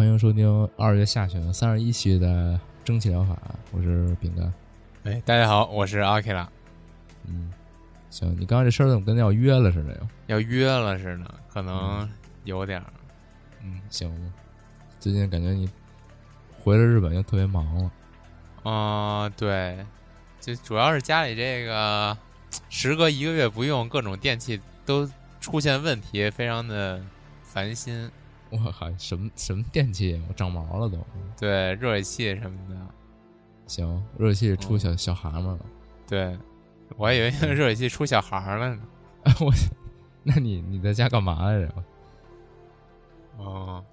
欢迎收听二月下旬三十一期的蒸汽疗法，我是饼干。哎，大家好，我是阿 K 拉。嗯，行，你刚刚这声怎么跟要约了似的呀？要约了似的，可能有点儿。嗯，行。最近感觉你回了日本就特别忙了。啊、对，就主要是家里这个时隔一个月不用，各种电器都出现问题，非常的烦心。我靠，什么什么电器？我长毛了都。对，热水器什么的。行，热水器出小、小蛤蟆了。对，我还以为 热水器出小孩儿了呢。我，那你你在家干嘛来着？哦，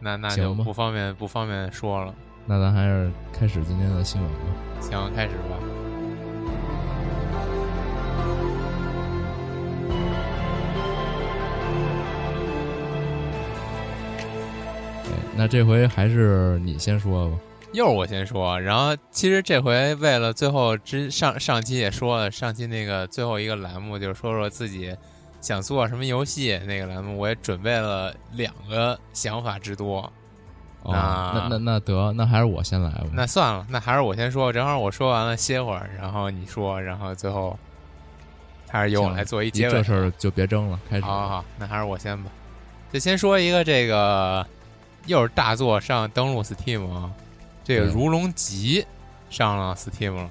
那那就不方便不方便说了。那咱还是开始今天的新闻吧。行，开始吧。那这回还是你先说吧。又是我先说，然后其实这回为了最后之上上期也说了，上期那个最后一个栏目就是说说自己想做什么游戏那个栏目，我也准备了两个想法之多。哦，那那那那得，那还是我先来吧。那算了，那还是我先说，正好我说完了歇会儿，然后你说，然后最后还是由我来做一结尾。这事儿就别争了，开始。好好好，那还是我先吧。就先说一个这个，又是大作上登录 Steam 啊，这个《如龙集》上了 Steam 了。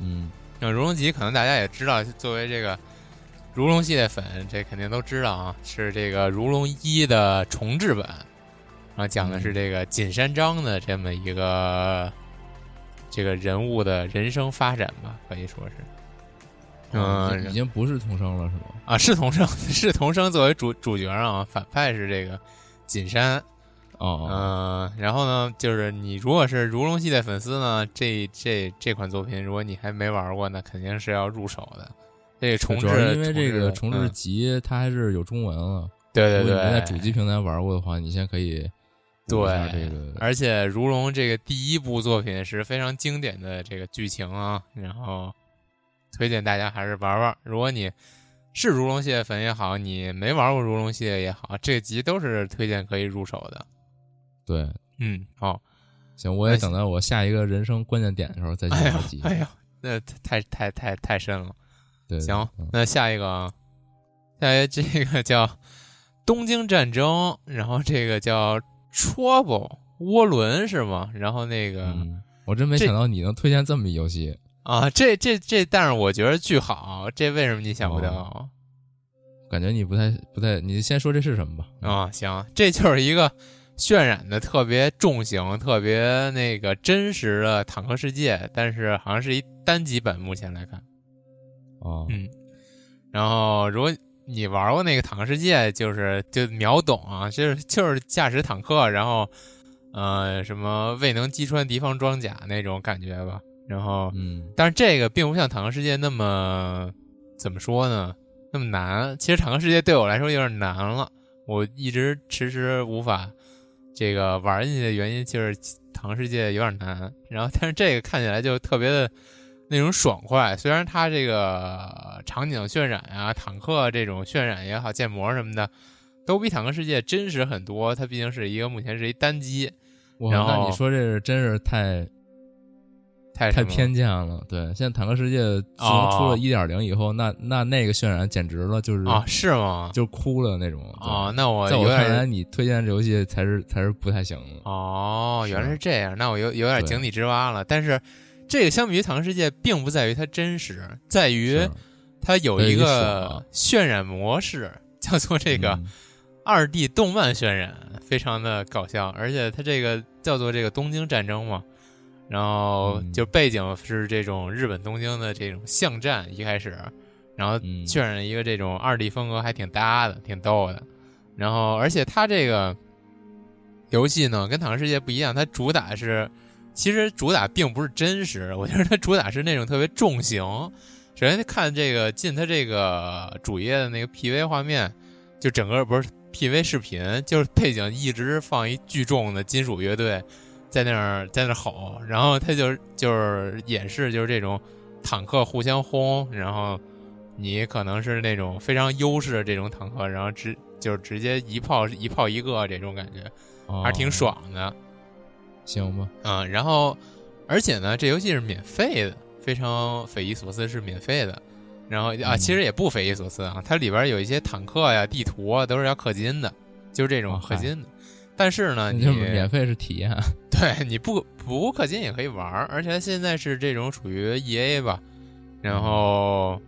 嗯，那《如龙集》可能大家也知道，作为这个如龙系列粉，这肯定都知道啊，是这个《如龙一》的重制版，然后讲的是这个锦山章的这么一个这个人物的人生发展吧，可以说是。哦嗯已经不是童生了，是吗？啊，是童生，是童生作为主主角啊，反派是这个锦山，哦，嗯、然后呢，就是你如果是如龙系列粉丝呢，这这这款作品，如果你还没玩过，那肯定是要入手的。这个重置，因为这个重置集它还是有中文了。对对对，如果你在主机平台玩过的话，你先可以对这个。而且如龙这个第一部作品是非常经典的这个剧情啊，然后推荐大家还是玩玩。如果你是如龙系列粉也好，你没玩过如龙系列也好，这集都是推荐可以入手的。对，嗯，好，行，我也等到我下一个人生关键点的时候再去哎呀。哎呀，那太太太太深了。对，行嗯，那下一个啊，下一个这个叫东京战争，然后这个叫 Trouble 涡轮是吗？然后那个、嗯，我真没想到你能推荐这么一游戏。啊，这这这，但是我觉得巨好，这为什么你想不到？哦感觉你不太不太，你先说这是什么吧？啊，行，这就是一个渲染的特别重型、特别那个真实的坦克世界，但是好像是一单机本，目前来看。哦，嗯，然后如果你玩过那个坦克世界，就是就秒懂啊，就是就是驾驶坦克，然后呃什么未能击穿敌方装甲那种感觉吧。然后，嗯但是这个并不像坦克世界那么怎么说呢，那么难。其实坦克世界对我来说有点难了，我一直迟迟无法这个玩进去的原因就是《坦克世界》有点难。然后，但是这个看起来就特别的那种爽快，虽然它这个场景渲染啊、坦克这种渲染也好、建模什么的，都比《坦克世界》真实很多。它毕竟是一个目前是一单机，哇，然后那你说这是真是太太太偏见了。对，现在坦克世界自从哦出了一点零以后，那那那个渲染简直了，就是啊？是吗？就哭了那种。啊哦，那我在我看来，你推荐这游戏才是才是不太行的。哦，原来是是这样，那我有有点井底之蛙了。但是这个相比于《坦克世界》，并不在于它真实，在于它有一个渲染模式，叫做这个嗯二 D 动漫渲染，非常的搞笑。而且它这个叫做这个东京战争嘛，然后嗯就背景是这种日本东京的这种巷战，一开始，然后嗯渲染一个这种二 D 风格，还挺搭的，挺逗的。然后，而且它这个游戏呢，跟《坦克世界》不一样，它主打是，其实主打并不是真实，我觉得它主打是那种特别重型。首先看这个进它这个主页的那个 PV 画面，就整个不是 PV 视频，就是背景一直放一巨重的金属乐队在那儿在那儿吼，然后他就就是演示就是这种坦克互相轰，然后你可能是那种非常优势的这种坦克，然后直就是直接一炮一炮一个这种感觉，还是挺。哦爽的。行吧，嗯，然后而且呢，这游戏是免费的，非常匪夷所思，是免费的。然后啊，嗯其实也不匪夷所思啊，它里边有一些坦克呀、地图啊，都是要氪金的，就是这种氪金的。但是呢，你就是免费是体验。对你不不氪金也可以玩儿，而且它现在是这种属于 E A 吧，然后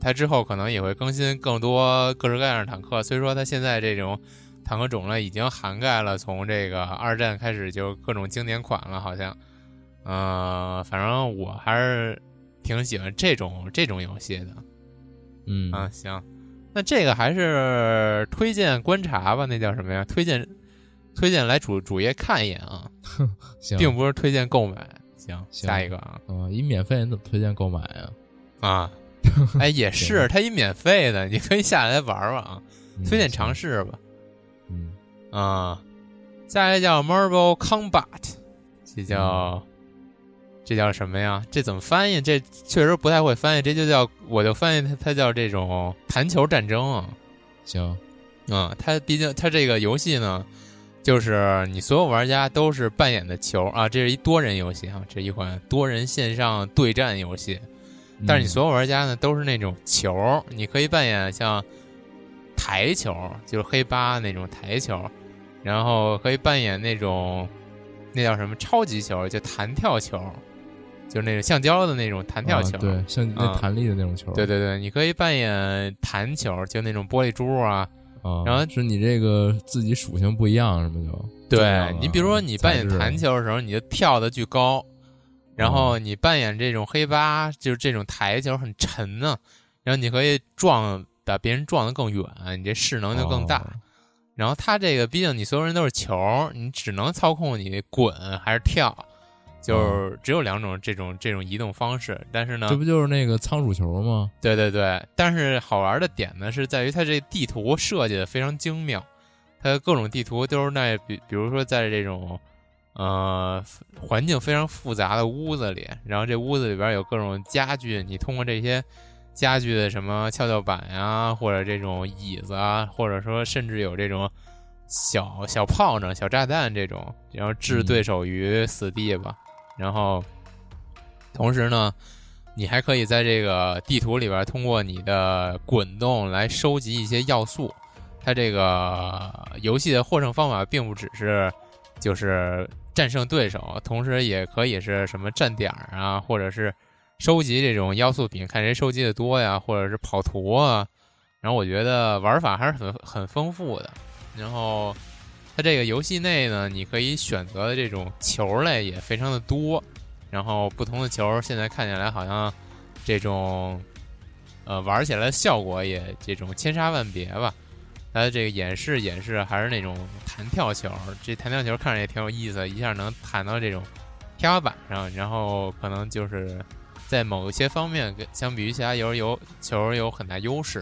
它之后可能也会更新更多各式各样的坦克。所以说它现在这种坦克种类已经涵盖了从这个二战开始就各种经典款了，好像，呃，反正我还是挺喜欢这种这种游戏的。嗯啊，行，那这个还是推荐观察吧，那叫什么呀？推荐推荐来主主页看一眼啊，行，并不是推荐购买。行，行下一个啊啊，一免费你怎么推荐购买啊？啊，哎，也是，它一免费的，你可以下来玩玩啊，嗯推荐尝试吧。嗯啊，下一个叫 Marble Combat，这叫、嗯这叫什么呀？这怎么翻译？这确实不太会翻译，这就叫我就翻译它，它叫这种弹球战争啊。行，嗯，它毕竟它这个游戏呢，就是你所有玩家都是扮演的球啊，这是一多人游戏啊，这是一款多人线上对战游戏。但是你嗯所有玩家呢都是那种球，你可以扮演像台球，就是黑八那种台球，然后可以扮演那种那叫什么超级球，就弹跳球，就是那种橡胶的那种弹跳球。啊对，像那啊弹力的那种球，对对对，你可以扮演弹球，就那种玻璃珠啊。啊，然后是你这个自己属性不一样，是吗？就对你比如说你扮演弹球的时候，你就跳的巨高，然哦后你扮演这种黑八，就是这种台球很沉呢、然后你可以撞把别人撞得更远，你这势能就更大。哦然后它这个毕竟你所有人都是球，你只能操控你滚还是跳，就是只有两种这种这种移动方式。但是呢这，不就是那个仓鼠球吗？对对对，但是好玩的点呢是在于它这地图设计的非常精妙，它各种地图都是那比比如说在这种呃环境非常复杂的屋子里，然后这屋子里边有各种家具，你通过这些家具的什么跷跷板呀，或者这种椅子啊，或者说甚至有这种小小炮仗、小炸弹这种，然后置嗯对手于死地吧。然后同时呢，你还可以在这个地图里边通过你的滚动来收集一些要素。它这个游戏的获胜方法并不只是就是战胜对手，同时也可以是什么站点儿啊，或者是收集这种要素品，看谁收集的多呀，或者是跑图啊。然后我觉得玩法还是很很丰富的。然后它这个游戏内呢，你可以选择的这种球类也非常的多。然后不同的球现在看起来好像这种呃玩起来的效果也这种千差万别吧。它的这个演示演示还是那种弹跳球，这弹跳球看着也挺有意思，一下能弹到这种天花板上，然后可能就是在某一些方面跟相比于其他游游球有很大优势。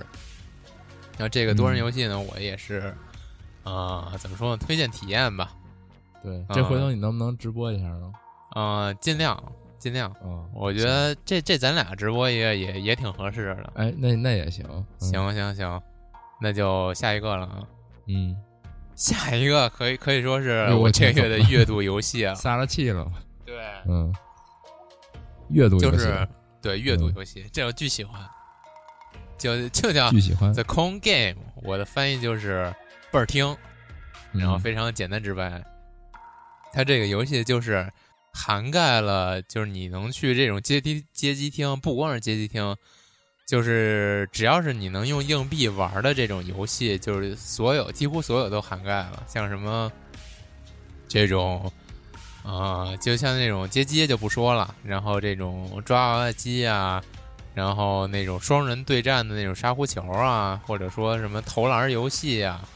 然后这个多人嗯游戏呢，我也是，呃，怎么说呢？推荐体验吧，对，这回头你能不能直播一下呢？呃，尽量尽量。啊，我觉得这这咱俩直播也也也挺合适的。哎，那那也行，嗯。行行行，那就下一个了啊。嗯，下一个可以可以说是我我这个月的月度游戏啊。撒了气了，对，嗯，阅读游戏。就是对阅读嗯游戏，这我巨喜欢，就就叫巨喜欢，The Con Game，我的翻译就是倍儿听，然后嗯非常简单直白。它这个游戏就是涵盖了，就是你能去这种街机街机厅，不光是街机厅，就是只要是你能用硬币玩的这种游戏，就是所有几乎所有都涵盖了，像什么这种。啊、就像那种街机就不说了，然后这种抓娃娃机啊，然后那种双人对战的那种沙狐球啊，或者说什么投篮游戏啊，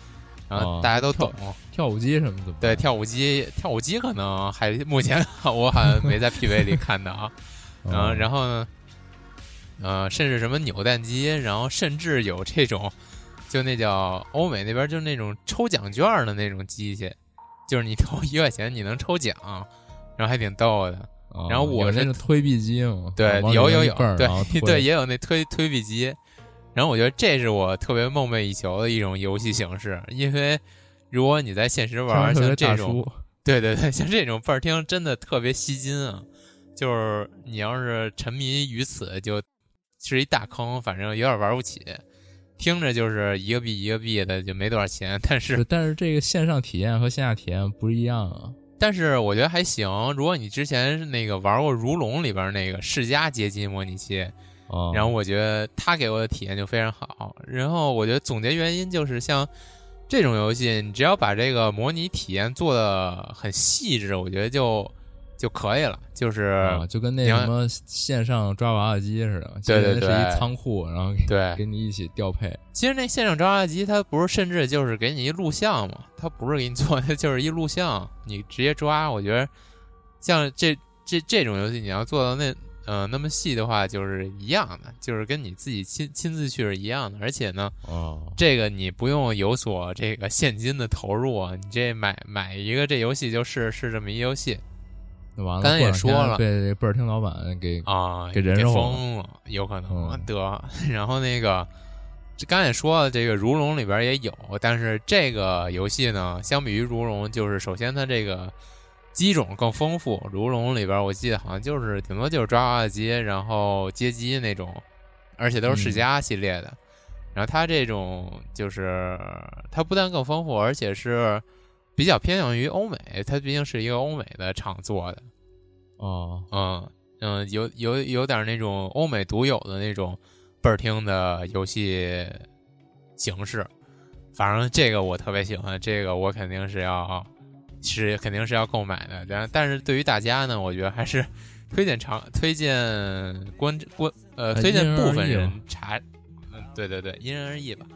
然后哦大家都懂。跳舞机什么的，对，跳舞机，跳舞机可能还目前 我好像没在 PV 里看到啊。然后，然后后呢，呃，甚至什么扭蛋机，然后甚至有这种，就那叫欧美那边就那种抽奖券的那种机器，就是你投一块钱你能抽奖，然后还挺逗的。然后我有是那个推币机嘛，对，有有有对对，也有那推推币机。然后我觉得这是我特别梦寐以求的一种游戏形式，因为如果你在现实玩像这种，对对对，像这种倍儿听真的特别吸金啊！就是你要是沉迷于此，就是一大坑，反正有点玩不起。听着就是一个币一个币的，就没多少钱，但是是但是这个线上体验和线下体验不一样啊。但是我觉得还行。如果你之前那个玩过《如龙》里边那个世嘉街机模拟器，哦，然后我觉得他给我的体验就非常好。然后我觉得总结原因就是像这种游戏，你只要把这个模拟体验做的很细致，我觉得就就可以了。就是、啊，就跟那什么线上抓娃娃机似的，对对对是一仓库，然后给你一起调配。其实那线上抓娃娃机，它不是甚至就是给你一录像嘛，它不是给你做，它就是一录像，你直接抓。我觉得像这这这种游戏，你要做到那呃那么细的话，就是一样的，就是跟你自己亲亲自去是一样的。而且呢，哦，这个你不用有所这个现金的投入啊，你这买买一个这游戏就是是这么一游戏那完了，刚才也说了被这倍儿听老板给啊，给人肉了疯了，有可能、嗯得。然后那个，这刚才也说了，这个《如龙》里边也有，但是这个游戏呢，相比于《如龙》，就是首先它这个机种更丰富，《如龙》里边我记得好像就是顶多就是抓娃娃机，然后街机那种，而且都是世嘉系列的。然后它这种就是它不但更丰富，而且是比较偏向于欧美，它毕竟是一个欧美的厂做的。哦嗯嗯，有有有点那种欧美独有的那种倍儿听的游戏形式，反正这个我特别喜欢，这个我肯定是要是肯定是要购买的。但但是对于大家呢，我觉得还是 推荐尝推荐观观呃呃推荐部分人查，嗯对对对，因人而异吧。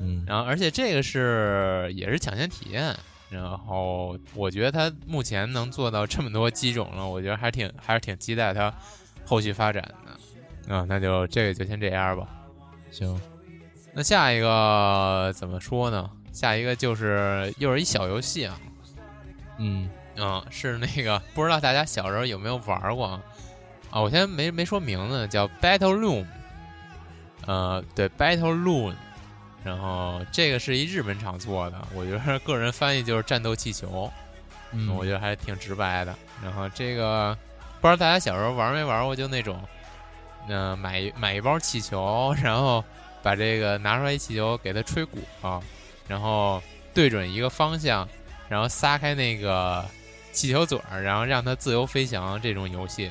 嗯，然后而且这个是也是抢先体验，然后我觉得它目前能做到这么多机种了，我觉得还挺还是挺期待它后续发展的。啊、那就这个就先这样吧。行，那下一个怎么说呢？下一个就是又是一小游戏啊，嗯嗯，是那个不知道大家小时候有没有玩过啊？啊，我先没没说名字，叫 Battle Loom，呃，对，Battle Loom，然后这个是一日本厂做的，我觉得个人翻译就是战斗气球，嗯，我觉得还挺直白的。然后这个不知道大家小时候玩没玩过，就那种，呃，买买一包气球，然后把这个拿出来一气球给它吹鼓啊，然后对准一个方向，然后撒开那个气球嘴儿，然后让它自由飞翔这种游戏。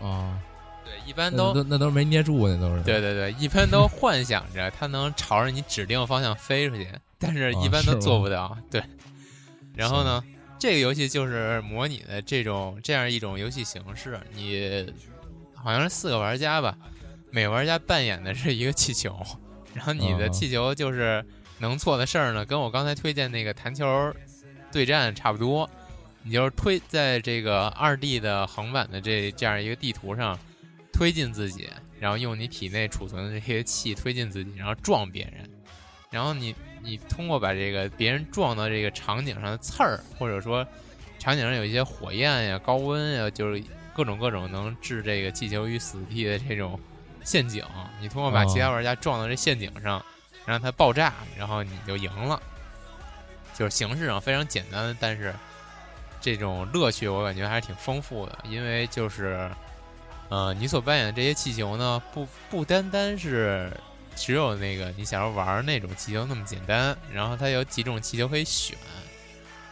啊，对，一般都那那都没捏住，那都是对对对，一般都幻想着它能朝着你指定方向飞出去，但是一般都做不到。对，然后呢，这个游戏就是模拟的这种这样一种游戏形式，你好像是四个玩家吧，每个玩家扮演的是一个气球，然后你的啊气球就是能做的事儿呢，跟我刚才推荐那个弹球对战差不多。你就是推在这个二 D 的横版的这这样一个地图上推进自己，然后用你体内储存的这些气推进自己，然后撞别人，然后你你通过把这个别人撞到这个场景上的刺儿，或者说场景上有一些火焰呀、高温呀，就是各种各种能置这个气球于死地的这种陷阱，你通过把哦其他玩家撞到这陷阱上，让它爆炸，然后你就赢了。就是形式上非常简单，但是这种乐趣我感觉还是挺丰富的，因为就是，呃，你所扮演的这些气球呢，不不单单是只有那个你想要玩那种气球那么简单，然后它有几种气球可以选，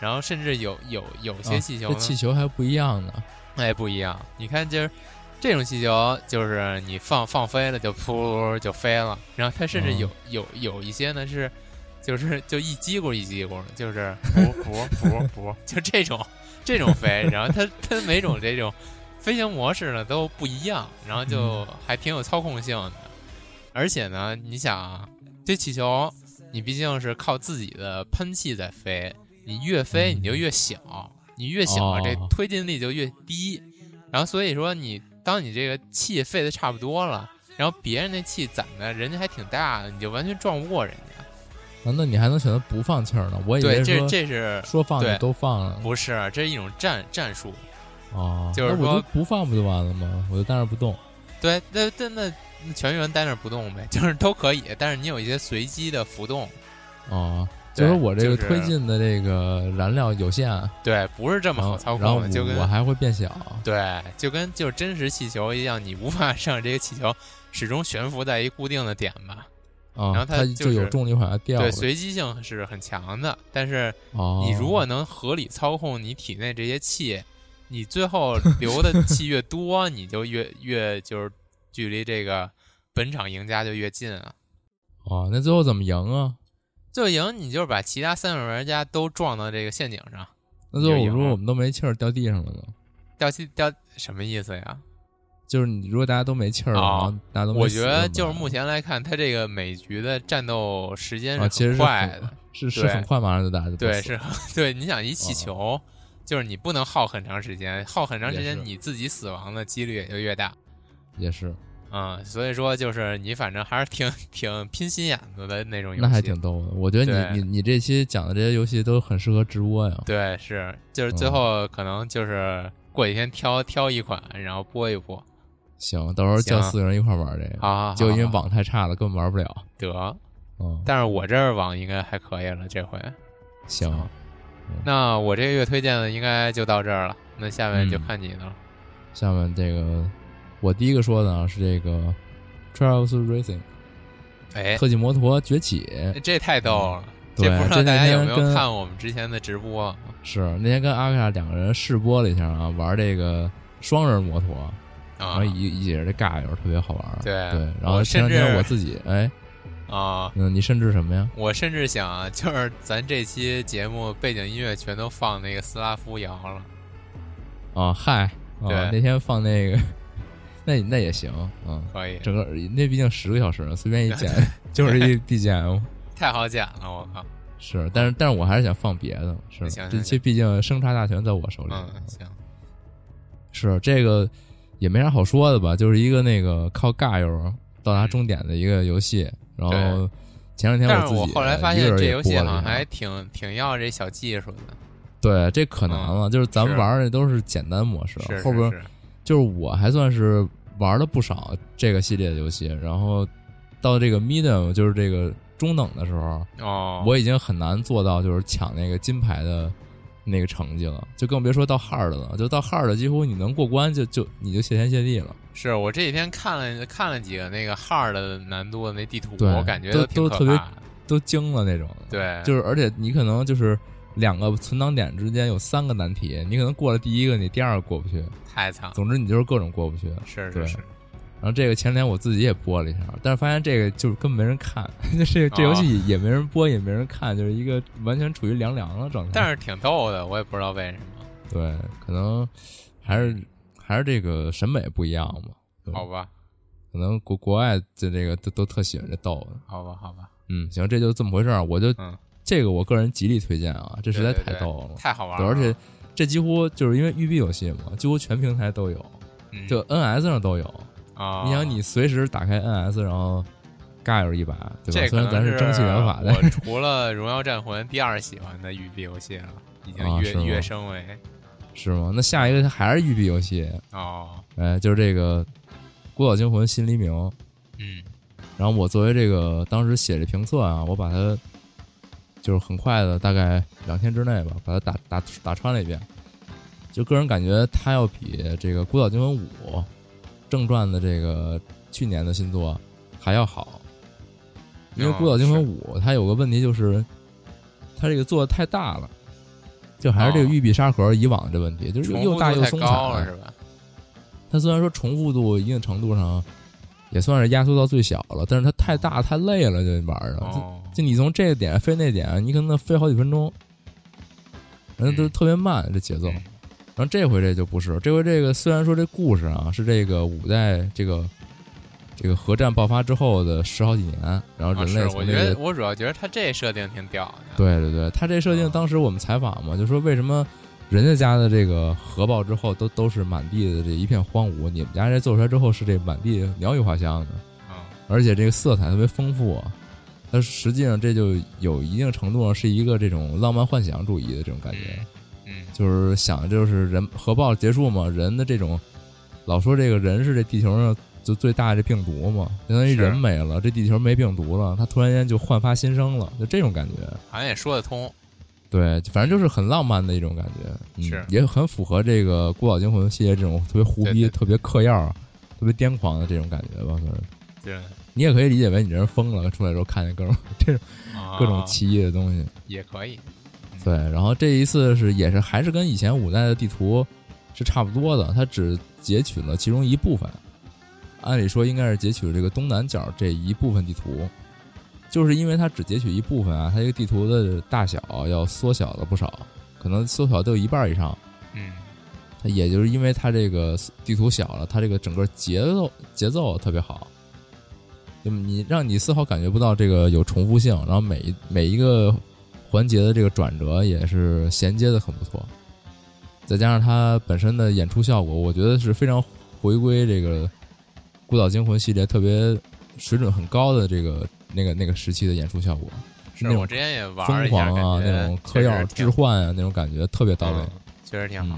然后甚至有有有些啊气球呢，这气球还不一样呢。哎，不一样。你看，就是这种气球，就是你放放飞了就噗就飞了，然后它甚至有、有有一些呢是，就是就一叽咕一叽咕，就是噗噗噗噗，就这种这种飞，然后它它每种这种飞行模式呢都不一样，然后就还挺有操控性的。而且呢，你想啊，这气球你毕竟是靠自己的喷气在飞，你越飞你就越小，你越小哦这推进力就越低。然后所以说你当你这个气费的差不多了，然后别人那气攒的人家还挺大的，你就完全撞不过人家。啊，那你还能选择不放气儿呢？我以为，这这是说放就对都放了。不是这是一种战战术？哦，就是说我不放不就完了吗？我就在那儿不动。对，那那那那全员待那儿不动呗，就是都可以，但是你有一些随机的浮动。哦，就是我这个推进的这个燃料有限，对，不是这么然好操控的，就跟我我还会变小。对，就跟就是真实气球一样，你无法让这个气球始终悬浮在一固定的点吧？啊，然后它它就是有重力往下掉对，随机性是很强的，但是哦，你如果能合理操控你体内这些气，你最后流的气越多，你就越越就是距离这个本场赢家就越近啊。哦，那最后怎么赢啊？最后赢你就是把其他三位玩家都撞到这个陷阱上，那最后我说我们都没气儿掉地上了呢？掉气掉什么意思呀？就是你如果大家都没气儿了，哦大家都没我觉得就是目前来看，它这个每局的战斗时间是很快的。是很快，马上就打就对，是，对，你想一气球，就是你不能耗很长时间，耗很长时间，你自己死亡的几率也就越大。也是，嗯，所以说就是你反正还是挺挺拼心眼子的那种游戏，那还挺逗的。我觉得你你你这期讲的这些游戏都很适合直播呀。对，是就是最嗯后可能就是过几天挑挑一款，然后播一播。行，到时候叫四个人一块玩这个。好好好，就因为网太差了，根本玩不了。得，嗯，但是我这儿网应该还可以了，这回。行，那我这个月推荐的应该就到这儿了，那下面就嗯看你的了。下面这个我第一个说的啊是这个 Trials Racing 哎，特技摩托崛起。这太逗了，对这不知道大家有没有看我们之前的直播？是那天跟阿卡两个人试播了一下啊，玩这个双人摩托，然啊后一一起这尬友特别好玩。对对，然后我甚前两天至我自己哎，啊！嗯，你甚至什么呀？我甚至想啊，就是咱这期节目背景音乐全都放那个斯拉夫摇了。啊，嗨，啊对那天放那个，那那也行，嗯，可以，整个那毕竟十个小时，随便一剪 就是一 BGM。太好剪了，我靠！是，但是但是我还是想放别的，是这期毕竟生杀大权在我手里。嗯，行，是这个也没啥好说的吧，就是一个那个靠尬友到达终点的一个游戏。然后前两天我自己我后来发现这游戏好像还挺挺要这小技术的，对，这可难了，就是咱们玩的都是简单模式，后边就是我还算是玩了不少这个系列的游戏，然后到这个 medium 就是这个中等的时候，哦，我已经很难做到就是抢那个金牌的那个成绩了，就更别说到 hard 了。就到 hard 几乎你能过关就就你就谢天谢地了。是我这几天看了看了几个那个 hard 的难度的那地图，对我感觉都挺都特别。都惊了那种，对，就是而且你可能就是两个存档点之间有三个难题，你可能过了第一个，你第二个过不去，太惨了，总之你就是各种过不去。是是是，然后这个前两天我自己也播了一下，但是发现这个就是根本没人看，这这游戏也没人播，也没人看，就是一个完全处于凉凉的状态。但是挺逗的，我也不知道为什么。对，可能还是还是这个审美不一样嘛。好吧，可能国国外的这个都都特喜欢这逗的。好吧，好吧，嗯，行，这就这么回事儿。我就、嗯这个我个人极力推荐啊，这实在对对对太逗了。太好玩了，而且这几乎就是因为育碧游戏嘛，几乎全平台都有，嗯就 NS 上都有。啊，你想，你随时打开 NS，然后尬游一把，对吧？这虽然咱是是蒸汽玩法，但我除了《荣耀战魂》第二喜欢的育碧游戏了，已经跃、跃升为是吗？那下一个它还是育碧游戏，哦，哎，就是这个《孤岛惊魂：新黎明》。嗯然后我作为这个当时写这评测啊，我把它就是很快的，大概两天之内吧，把它打打打穿了一遍。就个人感觉，它要比这个《孤岛惊魂五》正传的这个去年的新作还要好。因为哦《孤岛惊魂是五》它有个问题就是，它这个做的太大了，就还是这个玉璧沙盒以往的这问题，就是又大又松散了是吧？它虽然说重复度一定程度上也算是压缩到最小了，但是它太大太累了，这玩意儿。哦，就你从这个点飞那点，你可能飞好几分钟，人家都嗯特别慢这节奏。嗯然后这回这就不是，这回这个虽然说这故事啊是这个五代这个这个核战爆发之后的十好几年，然后啊人类是，我觉得我主要觉得他这设定挺屌的。对对对，他这设定啊当时我们采访嘛，就说为什么人家家的这个核爆之后都都是满地的这一片荒芜，你们家这做出来之后是这满地鸟语花香的，嗯而且这个色彩特别丰富啊。它实际上这就有一定程度上是一个这种浪漫幻想主义的这种感觉，嗯就是想就是人核爆结束嘛，人的这种老说这个人是这地球上就最大的病毒嘛，相当于人没了，这地球没病毒了，他突然间就焕发新生了，就这种感觉。好像也说得通。对，反正就是很浪漫的一种感觉，嗯、是也很符合这个《孤岛惊魂》系列这种特别胡逼、对对对特别嗑药、特别癫狂的这种感觉吧。对，你也可以理解为你这人疯了，出来之后看见各种 这种啊各种奇异的东西。也可以。对，然后这一次是也是还是跟以前五代的地图是差不多的，它只截取了其中一部分。按理说应该是截取了这个东南角这一部分地图，就是因为它只截取一部分啊，它这个地图的大小要缩小了不少，可能缩小都有一半以上。嗯它也就是因为它这个地图小了，它这个整个节奏节奏特别好，就你让你丝毫感觉不到这个有重复性，然后每一每一个环节的这个转折也是衔接的很不错，再加上它本身的演出效果，我觉得是非常回归这个《孤岛惊魂》系列特别水准很高的这个那个那个时期的演出效果，是那种是我之前也玩了疯狂啊，那种嗑药、置换啊那种感觉特别到位。嗯确实挺好。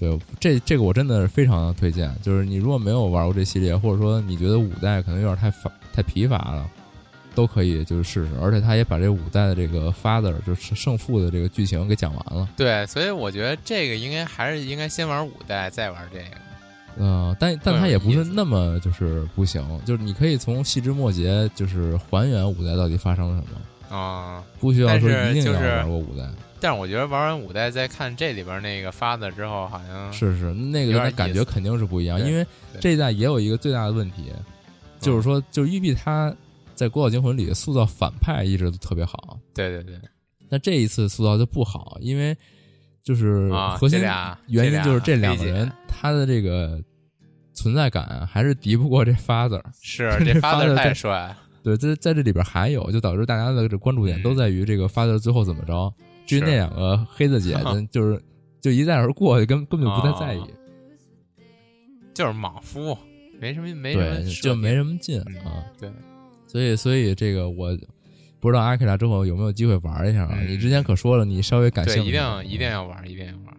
对，这这个我真的是非常推荐。就是你如果没有玩过这系列，或者说你觉得五代可能有点太乏太疲乏了，都可以就是试试。而且他也把这五代的这个 father 就是胜负的这个剧情给讲完了。对，所以我觉得这个应该还是应该先玩五代，再玩这个。嗯、但但更有它也不是那么就是不行，就是你可以从细枝末节就是还原五代到底发生了什么，啊、不需要说一定要就是玩过五代。但是我觉得玩完五代再看这里边那个发的之后，好像是是，那个感觉肯定是不一样，因为这一代也有一个最大的问题，就是说，就是育碧它在《孤岛惊魂》里塑造反派一直都特别好，对对对，但这一次塑造就不好，因为就是啊核心俩原因就是这两个人他的这个存在感还是敌不过这 father。是 这 father 太帅了。对，在在这里边还有，就导致大家的这关注点嗯都在于这个 father 最后怎么着。至于那两个黑子姐，就是就一带而过，根根本就不太在意。哦就是莽夫，没什么没什么对，就没什么劲嗯啊。对，所以，所以这个我不知道阿克拉之后有没有机会玩一下啊？嗯你之前可说了，你稍微感兴对，趣，一定一定要玩，一定要玩。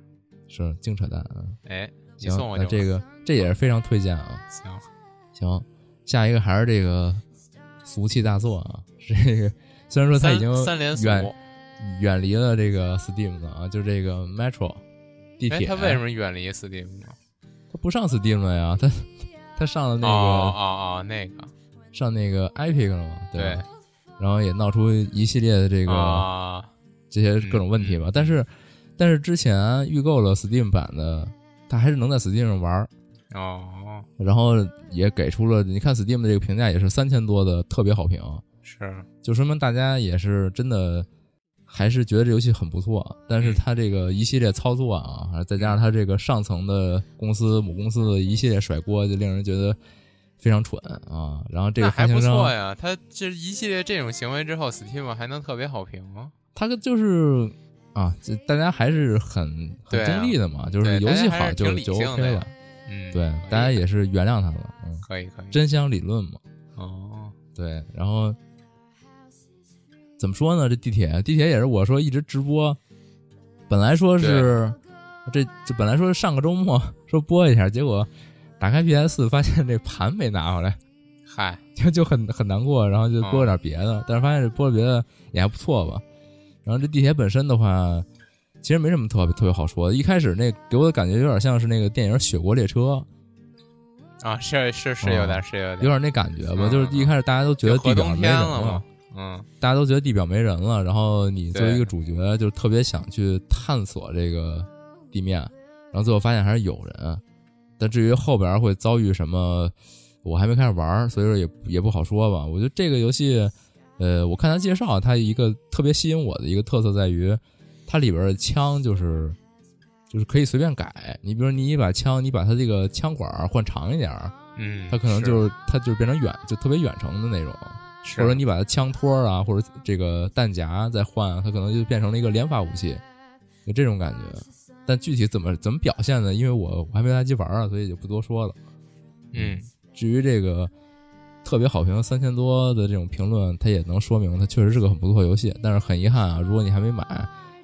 是净扯淡啊！哎，你行，送我就那这个这也是非常推荐啊。行，行，下一个还是这个俗气大作啊，是这个虽然说它已经三三连锁。远远离了这个 Steam 了啊，就这个 Metro 地哎，铁，他为什么远离 Steam 呢？他不上 Steam 了呀？他他上了那个、哦哦哦，那个上那个 Epic 了嘛？对吧？然后也闹出一系列的这个、啊，这些各种问题吧。但是但是之前预购了 Steam 版的，它还是能在 Steam 上玩儿，哦，然后也给出了你看 Steam 的这个评价也是三千多的特别好评，是。就说明大家也是真的还是觉得这游戏很不错。但嗯。是它这个一系列操作啊，还再加上它这个上层的公司母公司的一系列甩锅，就令人觉得非常蠢啊。然后这个还不错呀。他这一系列这种行为之后，Steam 还能特别好评吗？他就是啊，这大家还是很很中立的嘛，就是游戏好就就 OK 了。嗯，对大家也是原谅他了，嗯，可以可以。真香理论嘛。哦，对，然后怎么说呢？这地铁，地铁也是我说一直直播，本来说是这这本来说是上个周末 说播一下，结果打开 PS 发现这盘没拿回来，嗨，就就很很难过，然后就播了点别的，但是发现这播了别的也还不错吧。然后这地铁本身的话，其实没什么特别特别好说的。一开始那给我的感觉有点像是那个电影《雪国列车》，啊，是是是有点是有点有点那感觉吧。嗯就是一开始大家都觉得地表没人了嘛，嗯大家都觉得地表没人了，然后你作为一个主角，就特别想去探索这个地面，然后最后发现还是有人。但至于后边会遭遇什么，我还没开始玩，所以说也也不好说吧。我觉得这个游戏，呃，我看他介绍，它一个特别吸引我的一个特色在于，它里边的枪就是就是可以随便改。你比如说你一把枪，你把它这个枪管换长一点儿，嗯，它可能就是它就是变成远就特别远程的那种。或者你把它枪托啊，或者这个弹夹再换，它可能就变成了一个连发武器，就这种感觉。但具体怎么怎么表现呢？因为我我还没来得及玩啊，所以就不多说了。嗯至于这个特别好评三千多的这种评论，它也能说明它确实是个很不错游戏。但是很遗憾啊，如果你还没买，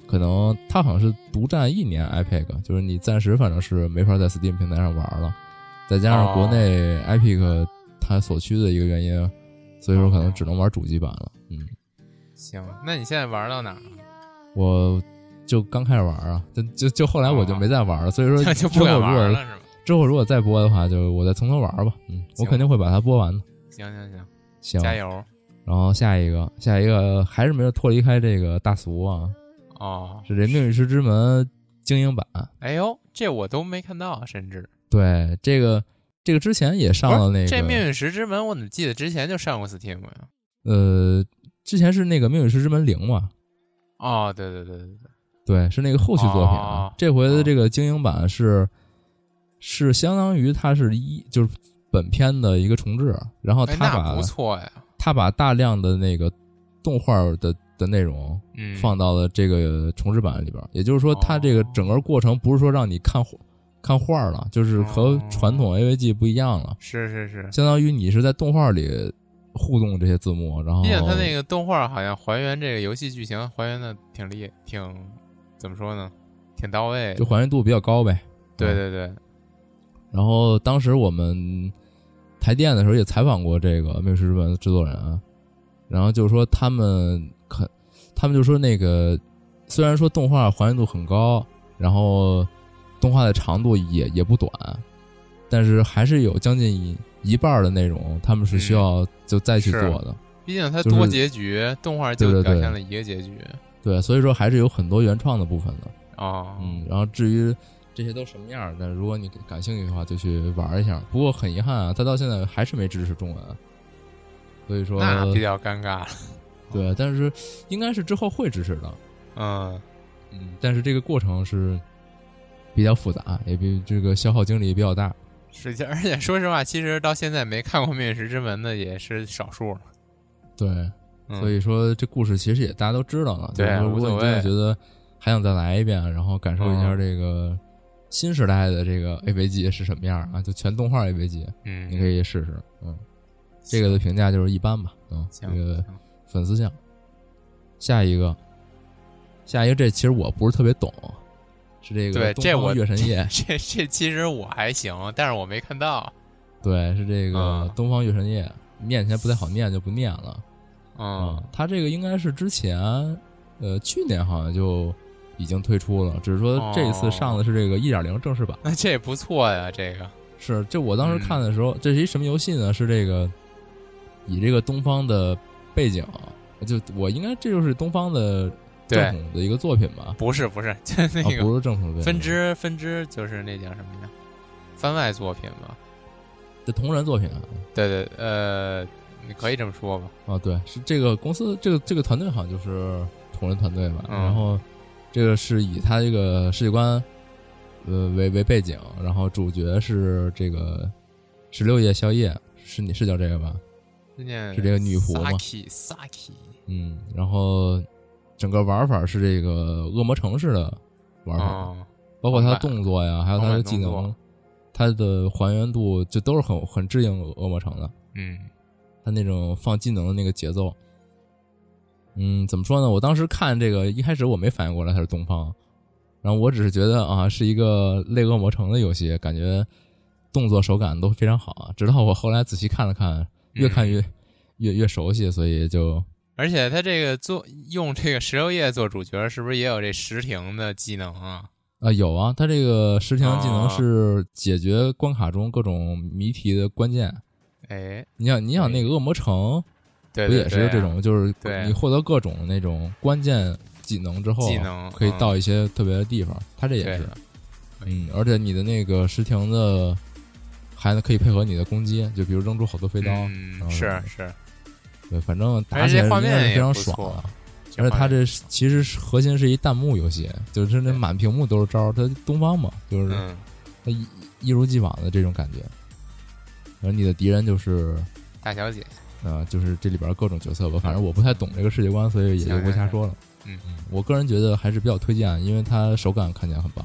可能它好像是独占一年 IPIC 就是你暂时反正是没法在 Steam 平台上玩了。再加上国内 IPIC 它所需的一个原因，所以说可能只能玩主机版了。嗯，行，那你现在玩到哪儿了？我就刚开始玩啊，就就就后来我就没再玩了。所以说 就不敢玩了？之后如果再播的话，就我再从头玩吧。嗯，我肯定会把它播完的。行行行，行，加油然后下一个，下一个还是没有脱离开这个大俗啊，哦！是这《命运石之门》精英版。哎呦，这我都没看到，甚至对，这个这个之前也上了那个，这命运石之门，我怎么记得之前就上过 Steam 呀？呃，之前是那个《命运石之门零》嘛，哦，对对对对对，对，是那个后续作品啊。哦这回的这个精英版是是相当于它是一就是本片的一个重置，然后哎，他把那不错呀，他把大量的那个动画的的内容嗯，放到了这个重置版里边儿，也就是说，它这个整个过程不是说让你看画看画儿了，就是和哦。传统 AVG 不一样了，是是是，相当于你是在动画里互动这些字幕，然后毕竟它那个动画好像还原这个游戏剧情还原的挺厉，挺怎么说呢，挺到位就。还原度比较高呗。嗯对对对，然后当时我们台电的时候也采访过这个《命运石之门》的制作人啊，然后就是说他们可，他们就说那个虽然说动画还原度很高，然后动画的长度也也不短，但是还是有将近一一半的内容他们是需要就再去做的。毕竟它多结局，动画就表现了一个结局。对，所以说还是有很多原创的部分的。哦，嗯，然后至于这些都什么样儿，但如果你感兴趣的话，就去玩一下。不过很遗憾啊，它到现在还是没支持中文，所以说那比较尴尬了。对，但是应该是之后会支持的。嗯，嗯，但是这个过程是比较复杂，也比这个消耗精力也比较大。是，而且说实话，其实到现在没看过《命运石之门》的也是少数了。对，嗯、所以说这故事其实也大家都知道了。对如果你真觉得还想再来一遍，然后感受一下嗯这个新时代的这个 AVG 是什么样啊，就全动画 AVG，嗯，你可以试试。嗯，这个的评价就是一般吧。嗯，这个粉丝向。下一个，下一个这其实我不是特别懂，是这个东方对这我月神夜。这这其实我还行，但是我没看到。对，是这个嗯东方月神夜，念起来不太好念，就不念了。嗯，它这个应该是之前，呃，去年好像就已经推出了，只是说这次上的是这个一点零正式版。那这也不错呀，这个。是，就我当时嗯看的时候，这是一什么游戏呢？是这个以这个东方的背景，就我应该这就是东方的正对，统的一个作品吧？不是不是，就那啊，个不是正统的分，支分支就是那叫什么呀？番外作品吧？这同人作品啊。对对，呃，你可以这么说吧。啊，对，是这个公司，这个这个团队好像就是同人团队吧。嗯然后这个是以他这个世界观，呃为为背景，然后主角是这个十六夜宵夜，是你是叫这个吧？是这个女仆吗 Saki Saki，嗯，然后整个玩法是这个恶魔城式的玩法，哦，包括它的动作呀，还有它的技能横版动作，它的还原度就都是很很适应恶魔城的。嗯，它那种放技能的那个节奏。嗯，怎么说呢？我当时看这个一开始我没反应过来它是东方，然后我只是觉得啊是一个类恶魔城的游戏，感觉动作手感都非常好啊。直到我后来仔细看了看，越看越、越越熟悉，所以就而且他这个做用这个石榴叶做主角，是不是也有这石停的技能啊？啊有啊，他这个石停技能哦是解决关卡中各种谜题的关键。哎，你想，你想那个恶魔城对不也对对啊是这种，就是对你获得各种那种关键技能之后，技能可以嗯到一些特别的地方。它这也是，嗯，而且你的那个石亭的还能可以配合你的攻击，就比如扔出好多飞刀，嗯是是，对，反正打起来应该是面非常爽的。而且它这是其实是核心是一弹幕游戏，就是那满屏幕都是招儿，它东方嘛，就是嗯它一一如既往的这种感觉。然后你的敌人就是大小姐，呃，就是这里边各种角色吧，反正我不太懂这个世界观，所以也就不瞎说了。嗯嗯我个人觉得还是比较推荐，因为它手感看起来很棒。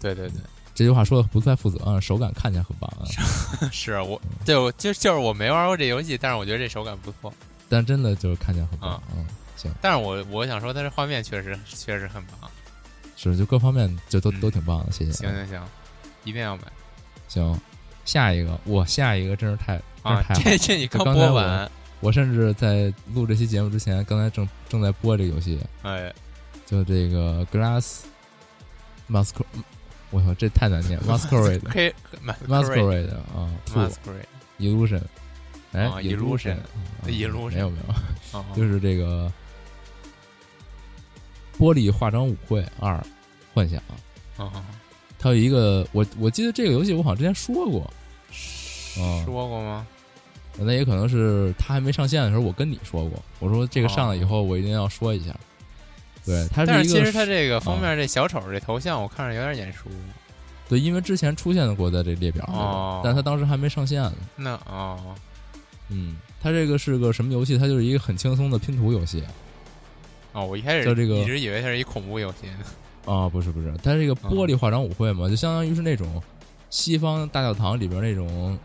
对对对，这句话说的不太负责啊，手感看起来很棒啊，是我对我就就是我没玩过这游戏，但是我觉得这手感不错。但真的就是看起来很棒。啊嗯，行，但是我我想说，它这画面确实确实很棒。是就各方面就都、嗯都挺棒的，谢谢。行行行，一定要买行，下一个，我下一个真是太真啊这这你刚播完，我甚至在录这期节目之前，刚才正正在播这个游戏，哎，就这个 Glass Masquerade，我操，这太难念，Masquerade 黑 Masquerade 啊，Two Illusion，哎啊，Illusion，啊 Illusion 没有没有，哦 就是这个玻璃化妆舞会二幻想，哦它有一个我我记得这个游戏我好像之前说过，哦说过吗？那也可能是它还没上线的时候我跟你说过，我说这个上了以后我一定要说一下。对，它但一个是其实它这个封面这小丑这头像，我看着有点眼熟。对，因为之前出现过在这列表，哦但它当时还没上线呢。那哦嗯，它这个是个什么游戏？它就是一个很轻松的拼图游戏哦，我一开始就这个一直以为它是一恐怖游戏呢。啊，不是不是，它是一个玻璃化妆舞会嘛，就相当于是那种西方大教堂里边那种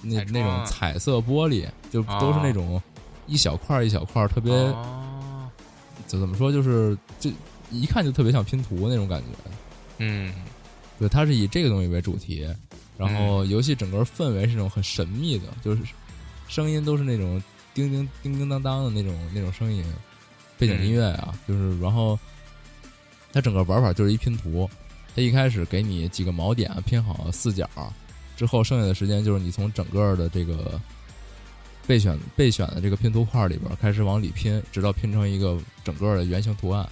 那那种彩色玻璃，就都是那种一小块儿一小块儿，特别哦，就怎么说，就是就一看就特别像拼图那种感觉。嗯。对，它是以这个东西为主题，然后游戏整个氛围是那种很神秘的，就是声音都是那种叮叮叮叮当当的那种那种声音，背景音乐啊，就是然后它整个玩法就是一拼图，它一开始给你几个锚点拼好四角，之后剩下的时间就是你从整个的这个备选备选的这个拼图块里边开始往里拼，直到拼成一个整个的圆形图案。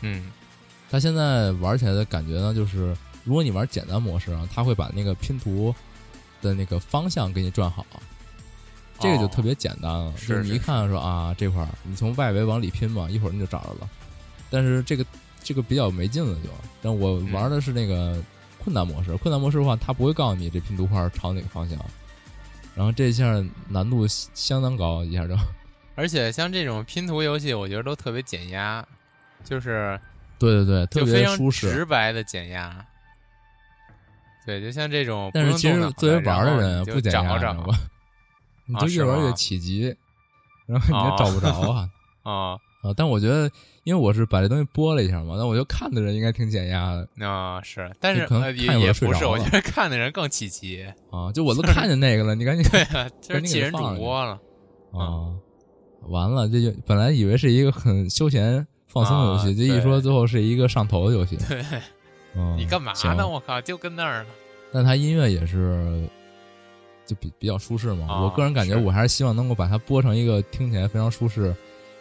嗯它现在玩起来的感觉呢，就是如果你玩简单模式啊，它会把那个拼图的那个方向给你转好，这个就特别简单了。哦是就是你一看说啊，这块儿你从外围往里拼嘛，一会儿你就找着了。但是这个这个比较没劲了就。但我玩的是那个困难模式，困难模式的话，它不会告诉你这拼图块朝哪个方向。然后这一下难度相当高，一下就。而且像这种拼图游戏，我觉得都特别减压，就是对对对，特别舒适。直白的减压。对，就像这种但是其实作为玩的人不减压，找找你 就越玩越吗起急，然后你哦就找不着啊啊，啊！但我觉得，因为我是把这东西播了一下嘛，那我就看的人应该挺减压的啊是，但是可能呃也不是，我觉得看的人更起急。啊！就我都看见那个了，你赶紧 对啊，就是赶紧气人主播了。啊！完了，这就本来以为是一个很休闲放松的游戏，啊这一说最后是一个上头的游戏。对，嗯 你干嘛呢？我靠，就跟那儿呢。但它音乐也是就比比较舒适嘛。啊我个人感觉，我还是希望能够把它播成一个听起来非常舒适，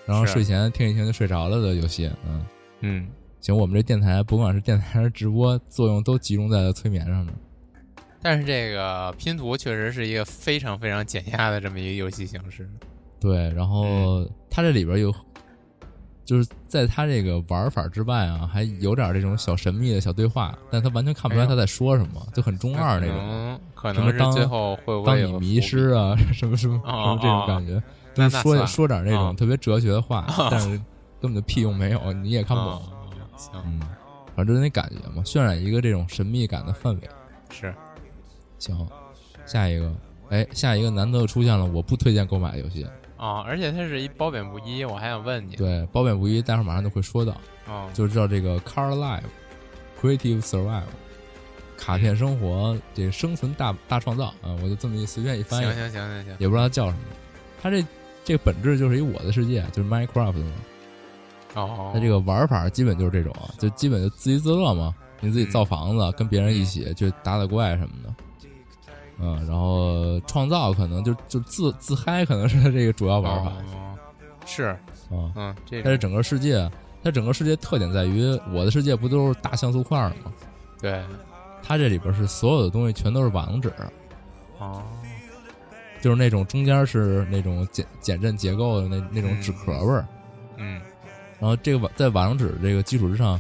然后睡前听一听就睡着了的游戏。嗯，嗯，行，我们这电台不管是电台还是直播，作用都集中在了催眠上面。但是这个拼图确实是一个非常非常减压的这么一个游戏形式。对，然后嗯它这里边有，就是在它这个玩法之外啊，还有点这种小神秘的小对话，但它完全看不出来他在说什么，就很中二那种。可能是最后会不当会有你迷失啊，什么什么什哦么这种感觉，就是说说点那种哦特别哲学的话，但是根本就屁用没有，你也看不懂。嗯，反正就是那感觉嘛，渲染一个这种神秘感的氛围。是行，下一个哎，下一个难得的出现了，我不推荐购买的游戏。哦，而且它是一褒贬不一，我还想问你，对，褒贬不一，待会儿马上就会说到，哦，就知道这个 Car Life Creative Survive 卡片生活这个生存大大创造啊，我就这么一随便一翻译行，行行行行，也不知道它叫什么。它这这个本质就是一我的世界，就是 Minecraft 嘛。哦，它这个玩法基本就是这种，就基本就自娱自乐嘛，你自己造房子，跟别人一起去打打怪什么的。嗯，然后创造可能就就自自嗨，可能是它这个主要玩法哦，是，啊。嗯，这它这整个世界，它整个世界特点在于，我的世界不都是大像素块儿吗？对，它这里边是所有的东西全都是网址，哦，就是那种中间是那种减减震结构的那那种纸壳味儿。嗯，然后这个网在网址这个基础之上，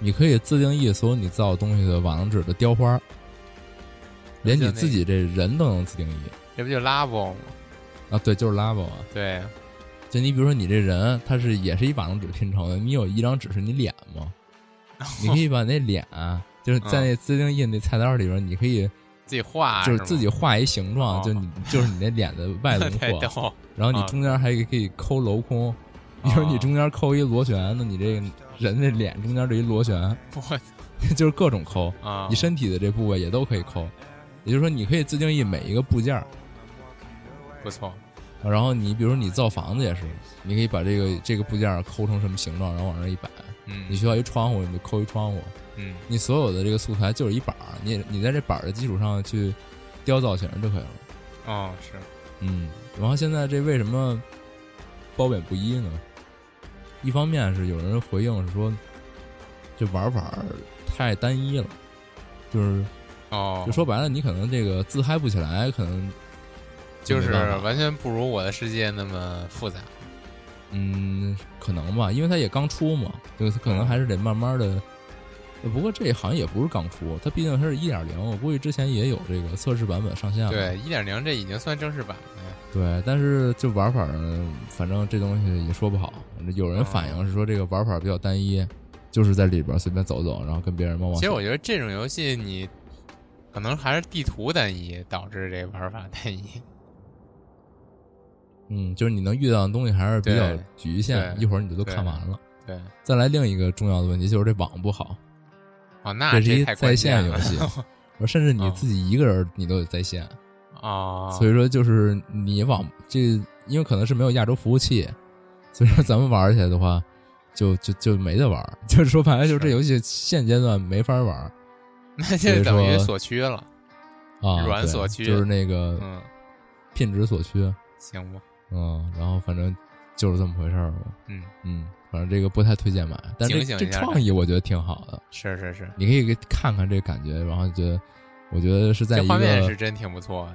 你可以自定义所有你造的东西的网址的雕花，连你自己这人都能自定义这不就 Labo 吗？啊！对，就是 Labo 啊。对，就你比如说你这人，他是也是一网址拼成的，你有一张纸是你脸吗？你可以把那脸啊，就是在那自定义那菜单里边，你可以自己画就是自己画一形状，哦。就你就是你那脸的外 轮廓，然后你啊。中间还可以抠镂空，比如说你中间抠一螺旋，那你这个人的脸中间这一螺旋，我 就是各种抠，啊，你身体的这部位也都可以抠，也就是说你可以自定义每一个部件儿，不错，然后你比如说你造房子也是，你可以把这个这个部件抠成什么形状，然后往那儿一摆，嗯，你需要一窗户你就抠一窗户，嗯。你所有的这个素材就是一板儿，你你在这板儿的基础上去雕造型就可以了。哦是，嗯，然后现在这为什么褒贬不一呢？一方面是有人回应是说，这玩法儿太单一了，就是哦，就说白了，你可能这个自嗨不起来，可能就是完全不如我的世界那么复杂，嗯，可能吧，因为它也刚出嘛，就可能还是得慢慢的。不过这好像也不是刚出，它毕竟它是一点零，我估计之前也有这个测试版本上线了。对，一点零这已经算正式版了，对，但是就玩法，反正这东西也说不好。有人反映是说这个玩法比较单一，就是在里边随便走走，然后跟别人冒冒。其实我觉得这种游戏你可能还是地图单一导致这玩法单一，嗯，就是你能遇到的东西还是比较局限，一会儿你就都看完了。对，再来另一个重要的问题就是这网不好，哦，那这是一在线游戏，而甚至你哦自己一个人你都得在线，哦，所以说就是你网这因为可能是没有亚洲服务器，所以说咱们玩起来的话，就就就没得玩，就是说白了就是这游戏现阶段没法玩。那就等于锁区了，啊，软锁区就是那个嗯，品质所趋，行吧，嗯，然后反正就是这么回事儿吧，嗯，嗯，反正这个不太推荐买，但这这创意我觉得挺好的，是是是，你可以给看看这感觉，然后觉得，我觉得是在画面是真挺不错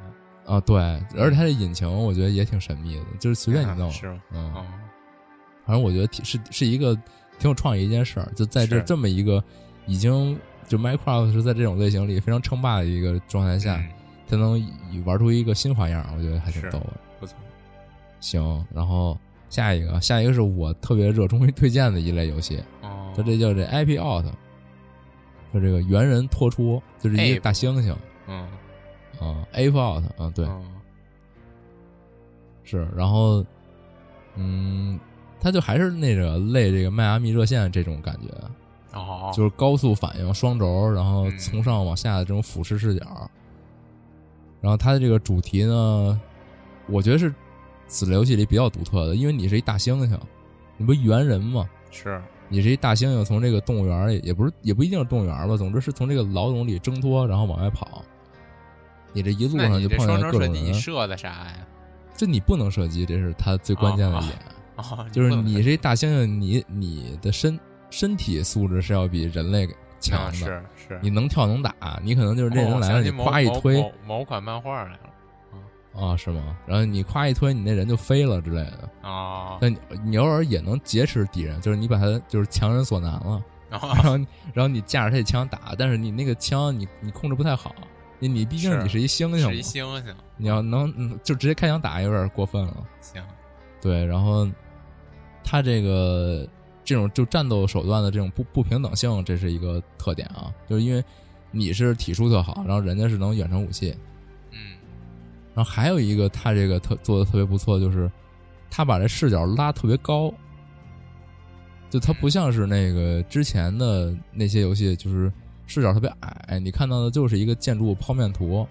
的，啊，对，而且它这引擎我觉得也挺神秘的，就是随便你弄，啊是吗？嗯，哦，反正我觉得挺是是一个挺有创意一件事儿，就在这这么一个已经就 Minecraft 是在这种类型里非常称霸的一个状态下，嗯它能玩出一个新花样，我觉得还挺逗的。行，然后下一个，下一个是我特别热衷于推荐的一类游戏，哦，它这叫这 IP Out，就这个猿人脱出，就是一个大猩猩嗯，啊，Ape Out 啊，对，哦是，然后嗯，它就还是那个类这个迈阿密热线这种感觉，哦，就是高速反应双轴，然后嗯。从上往下的这种俯视视角。然后它的这个主题呢，我觉得是此类游戏里比较独特的，因为你是一大猩猩，你不猿人吗？是，你是一大猩猩从这个动物园里，也不是也不一定是动物园吧，总之是从这个牢笼里挣脱，然后往外跑。你这一路上就碰见各种人，射的啥呀？这你不能射击，这是它最关键的一点。哦，就是你是一大猩猩，你你的身身体素质是要比人类强啊的。是是，你能跳能打，你可能就是这人来了，你夸一推某某款漫画来了啊，是吗？然后你夸一推，你那人就飞了之类的。啊，但你你偶尔也能劫持敌人，就是你把他就是强人所难了，然后然后然后你架着他的枪打，但是你那个枪你你控制不太好，你你毕竟你是一猩猩是一嘛，猩猩，你要能嗯就直接开枪打有点过分了。行，对，然后他这个这种就战斗手段的这种不不平等性，这是一个特点啊，就是因为你是体术特好，然后人家是能远程武器，嗯，然后还有一个他这个特做的特别不错，就是他把这视角拉特别高，就它不像是那个之前的那些游戏，就是视角特别矮，你看到的就是一个建筑剖面图，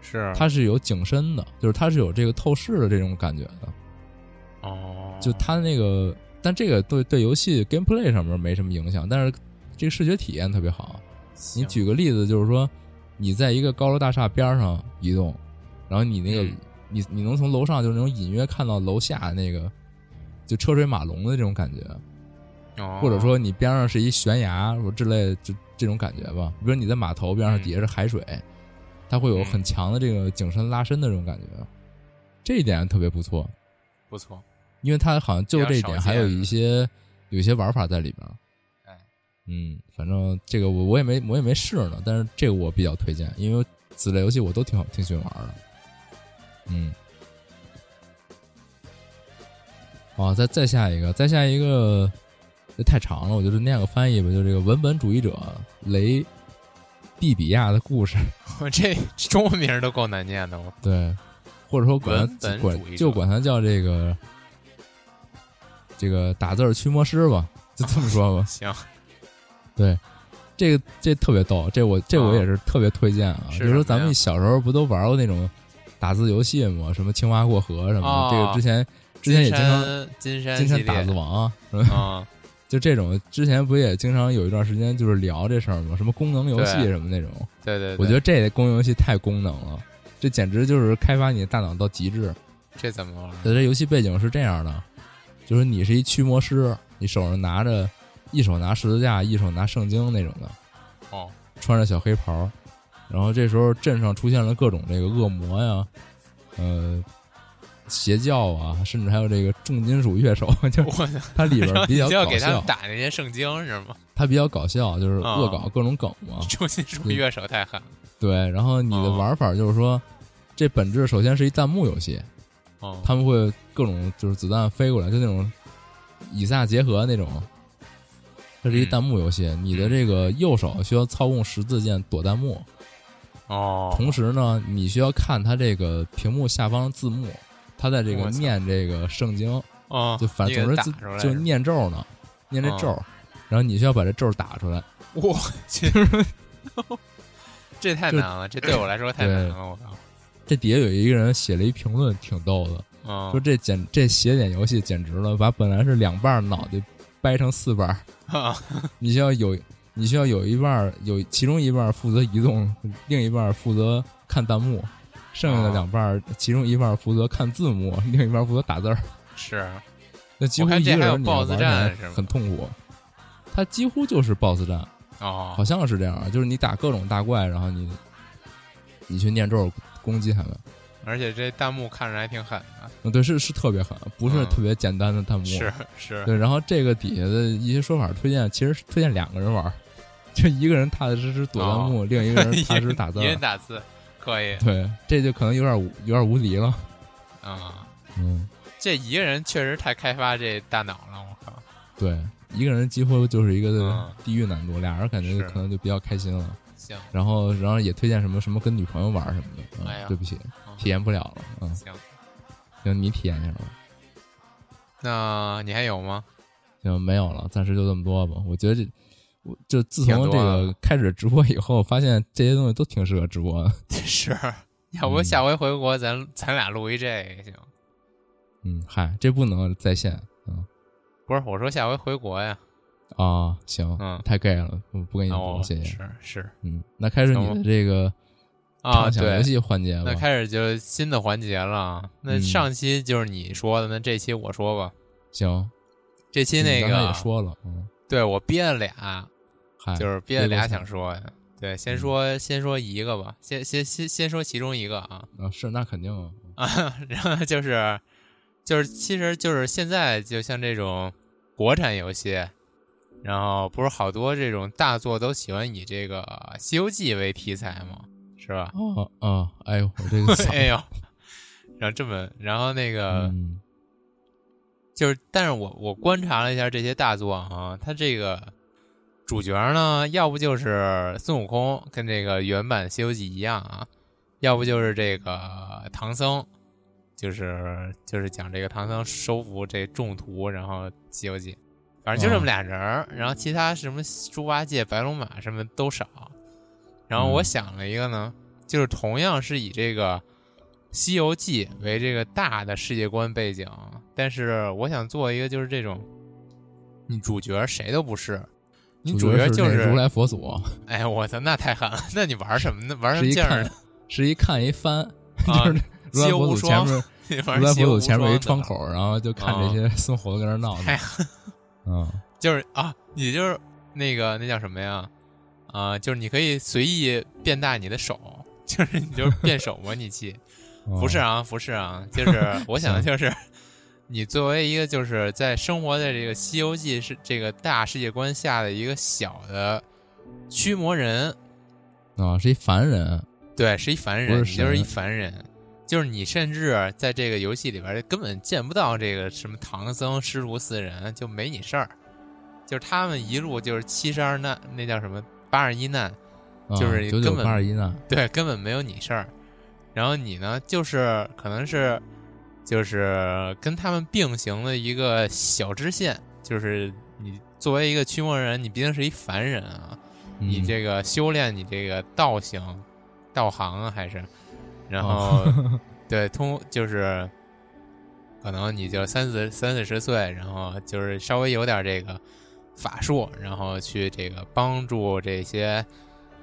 是它是有景深的，就是它是有这个透视的这种感觉的。哦，就它那个，但这个对对游戏 gameplay 上面没什么影响，但是这个视觉体验特别好。你举个例子，就是说你在一个高楼大厦边上移动，然后你那个、嗯你你能从楼上就那种隐约看到楼下那个就车水马龙的这种感觉，哦或者说你边上是一悬崖或之类的，就这种感觉吧。比如你在码头边上，嗯底下是海水，它会有嗯很强的这个景深拉伸的这种感觉，这一点特别不错。不错，因为它好像就这一点还有一些有一些玩法在里边。哎，嗯，反正这个我我也没我也没试呢，但是这个我比较推荐，因为此类游戏我都挺好挺喜欢玩的。嗯，哦，再再下一个，再下一个，这太长了，我就是念个翻译吧，就这个文本主义者雷蒂比亚的故事，我 这中文名都够难念的，了 对，或者说管管就管它叫这个这个打字儿驱魔师吧，就这么说吧。行，对，这个这特别逗，这我这我啊也是特别推荐啊。是就是说咱们小时候不都玩过那种打字游戏嘛？什么青蛙过河什么的，哦这个之前之前也经常金山金山打字王啊，就这种之前不也经常有一段时间就是聊这事儿吗？什么功能游戏什么那种，对对，对我觉得这功能游戏太功能了，这简直就是开发你的大脑到极致。这怎么玩？它这游戏背景是这样的，就是你是一驱魔师，你手上拿着一手拿十字架，一手拿圣经那种的，哦，穿着小黑袍，然后这时候镇上出现了各种这个恶魔呀，呃，邪教啊，甚至还有这个重金属乐手，就我它里边比较 搞笑，给他们打那些圣经是吗？它比较搞笑，就是啊恶搞各种梗嘛。重金属乐手太狠了，对，然后你的哦玩法就是说，这本质首先是一弹幕游戏，哦，他们会各种就是子弹飞过来，就那种以撒结合那种。这是一嗯弹幕游戏，你的这个右手需要操控十字键躲弹幕，哦，同时呢，你需要看它这个屏幕下方字幕，它在这个念这个圣经，哦，就反正总之就念咒呢，念这哦。咒，然后你需要把这咒打出来。我去，这太难了，这对我来说太难了，我靠，这底下有一个人写了一评论，挺逗的，嗯说这简这写点游戏简直了，把本来是两半脑袋掰成四半儿，啊你需要有你需要有一半儿有其中一半儿负责移动，另一半儿负责看弹幕，剩下的哦两半儿其中一半儿负责看字幕，另一半儿负责打字儿。是。那几乎一个人你要 BOSS 玩起来战很痛苦。它几乎就是 BOSS 战，哦。好，像是这样，就是你打各种大怪，然后你你去念咒攻击他们。而且这弹幕看着还挺狠的，嗯，对，是是特别狠，不是嗯。特别简单的弹幕。是是，对，然后这个底下的一些说法推荐，其实推荐两个人玩儿，就一个人踏踏实实躲弹幕，另一个人踏实实 打字一。人打字可以对，这就可能有点无有点无敌了。啊，嗯，这一个人确实太开发这大脑了，我靠，对，一个人几乎就是一个嗯地狱难度，俩人感觉是可能就比较开心了。行然后，然后也推荐什么什么跟女朋友玩什么的。嗯哎呀对不起，嗯体验不了了。嗯，行，行，你体验一下吧。那你还有吗？行，没有了，暂时就这么多吧。我觉得这，我就自从这个开始直播以后，发现这些东西都挺适合直播的。是，要不嗯下回回国咱咱俩录一这个行？嗯，嗨，这不能在线。嗯不是，我说下回回国呀。啊，行，嗯太 gay 了，我不跟你哦播，，谢谢。是是嗯，那开始你的这个啊，想游，戏环节吧。那开始就是新的环节了。那嗯上期就是你说的，那这期我说吧。行，这期那个也，说了，嗯，对我憋了俩，嗨，就是憋了俩想说的。对，先嗯说先说一个吧，先先先先说其中一个啊啊，是那肯定啊，啊，然后就是就是其实就是现在就像这种国产游戏，然后不是好多这种大作都喜欢以这个《西游记》为题材吗，是吧？哦哦，哎呦，我这个嗓 哎呦，然后这么，然后那个、嗯就是，但是我我观察了一下这些大作啊，它这个主角呢，要不就是孙悟空，跟这个原版《西游记》一样啊，要不就是这个唐僧，就是就是讲这个唐僧收服这众徒，然后《西游记》，反正就这么俩人儿，然后其他什么猪八戒、白龙马什么都少。然后我想了一个呢，就是同样是以这个《西游记》为这个大的世界观背景，但是我想做一个就是这种，你主角谁都不是，你主角就是那如来佛祖，哎，我操，那太狠了！那你玩什么呢？玩什么劲儿呢？是一看一翻，啊 就是如来佛祖前面，如来佛祖前面有一窗口，然后就看这些孙猴子在那闹呢太。嗯，就是啊，你就是那个那叫什么呀？啊、就是你可以随意变大你的手，就是你就是变手模拟器。哦不是啊，不是啊，就是我想的就是，你作为一个就是在生活在这个《西游记》是这个大世界观下的一个小的驱魔人，啊，是一凡人，对，是一凡人，是你就是一凡人，就是你甚至在这个游戏里边根本见不到这个什么唐僧师徒四人，就没你事儿，就是他们一路就是七十二难，那叫什么八十一难，啊就是九九根本八十一难，对，根本没有你事儿。然后你呢，就是可能是就是跟他们并行的一个小支线，就是你作为一个驱魔人，你毕竟是一凡人啊，你嗯这个修炼你这个道行、道行啊，还是，然后、哦。对通就是，可能你就三四三四十岁，然后就是稍微有点这个法术，然后去这个帮助这些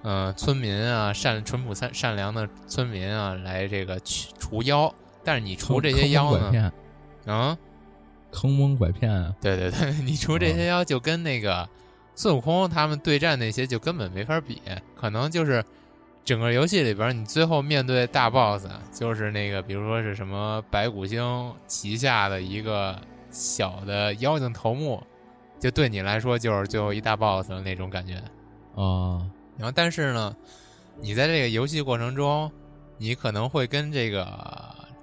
嗯、呃村民啊善淳朴善善良的村民啊来这个去除妖，但是你除这些妖呢，蒙拐骗，啊、坑蒙拐骗啊，对对对，你除这些妖就跟那个孙悟空他们对战那些就根本没法比，可能就是整个游戏里边你最后面对大 boss 就是那个，比如说是什么白骨精旗下的一个小的妖精头目，就对你来说就是最后一大 boss 的那种感觉。啊，然后，但是呢，你在这个游戏过程中，你可能会跟这个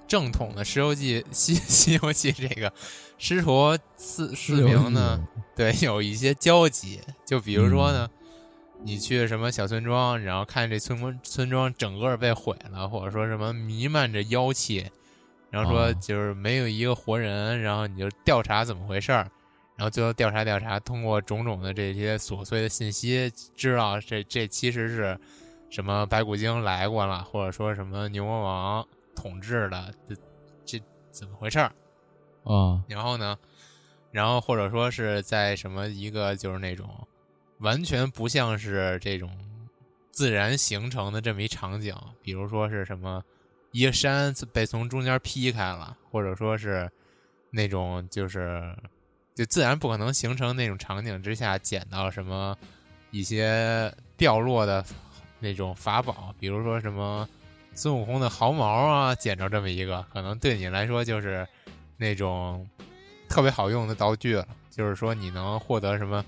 正统的《西游记》西 西游记这个师徒四四名呢，对，有一些交集。就比如说呢，你去什么小村庄，然后看这村庄村庄整个被毁了，或者说什么弥漫着妖气，然后说哦就是没有一个活人，然后你就调查怎么回事儿。然后最后调查调查，通过种种的这些琐碎的信息，知道这这其实是什么白骨精来过了，或者说什么牛魔王统治的，这这怎么回事儿？啊，然后呢，然后或者说是在什么一个就是那种完全不像是这种自然形成的这么一场景，比如说是什么一个山被从中间劈开了，或者说是那种就是就自然不可能形成那种场景之下捡到什么一些掉落的那种法宝，比如说什么孙悟空的毫毛啊，捡着这么一个，可能对你来说就是那种特别好用的道具了，就是说你能获得什么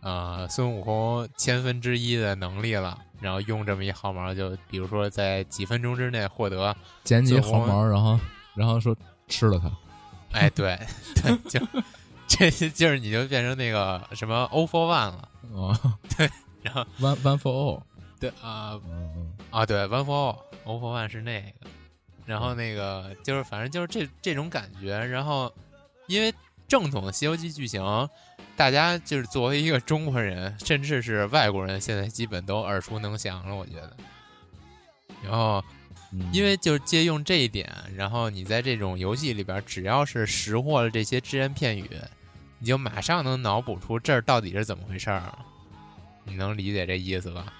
呃孙悟空千分之一的能力了，然后用这么一毫毛，就比如说在几分钟之内获得，捡起孙悟空毫毛，然后然后说吃了它，哎，对对，就这就是你就变成那个什么 O for One 了，哦，对，然后 one one for all，对啊、嗯啊，对，One for All，O for One 是那个，然后那个就是反正就是这这种感觉，然后因为正统的《西游记》剧情，大家就是作为一个中国人，甚至是外国人，现在基本都耳熟能详了，我觉得。然后，嗯因为就是借用这一点，然后你在这种游戏里边，只要是识货了这些只言片语，你就马上能脑补出这儿到底是怎么回事儿。你能理解这意思吧？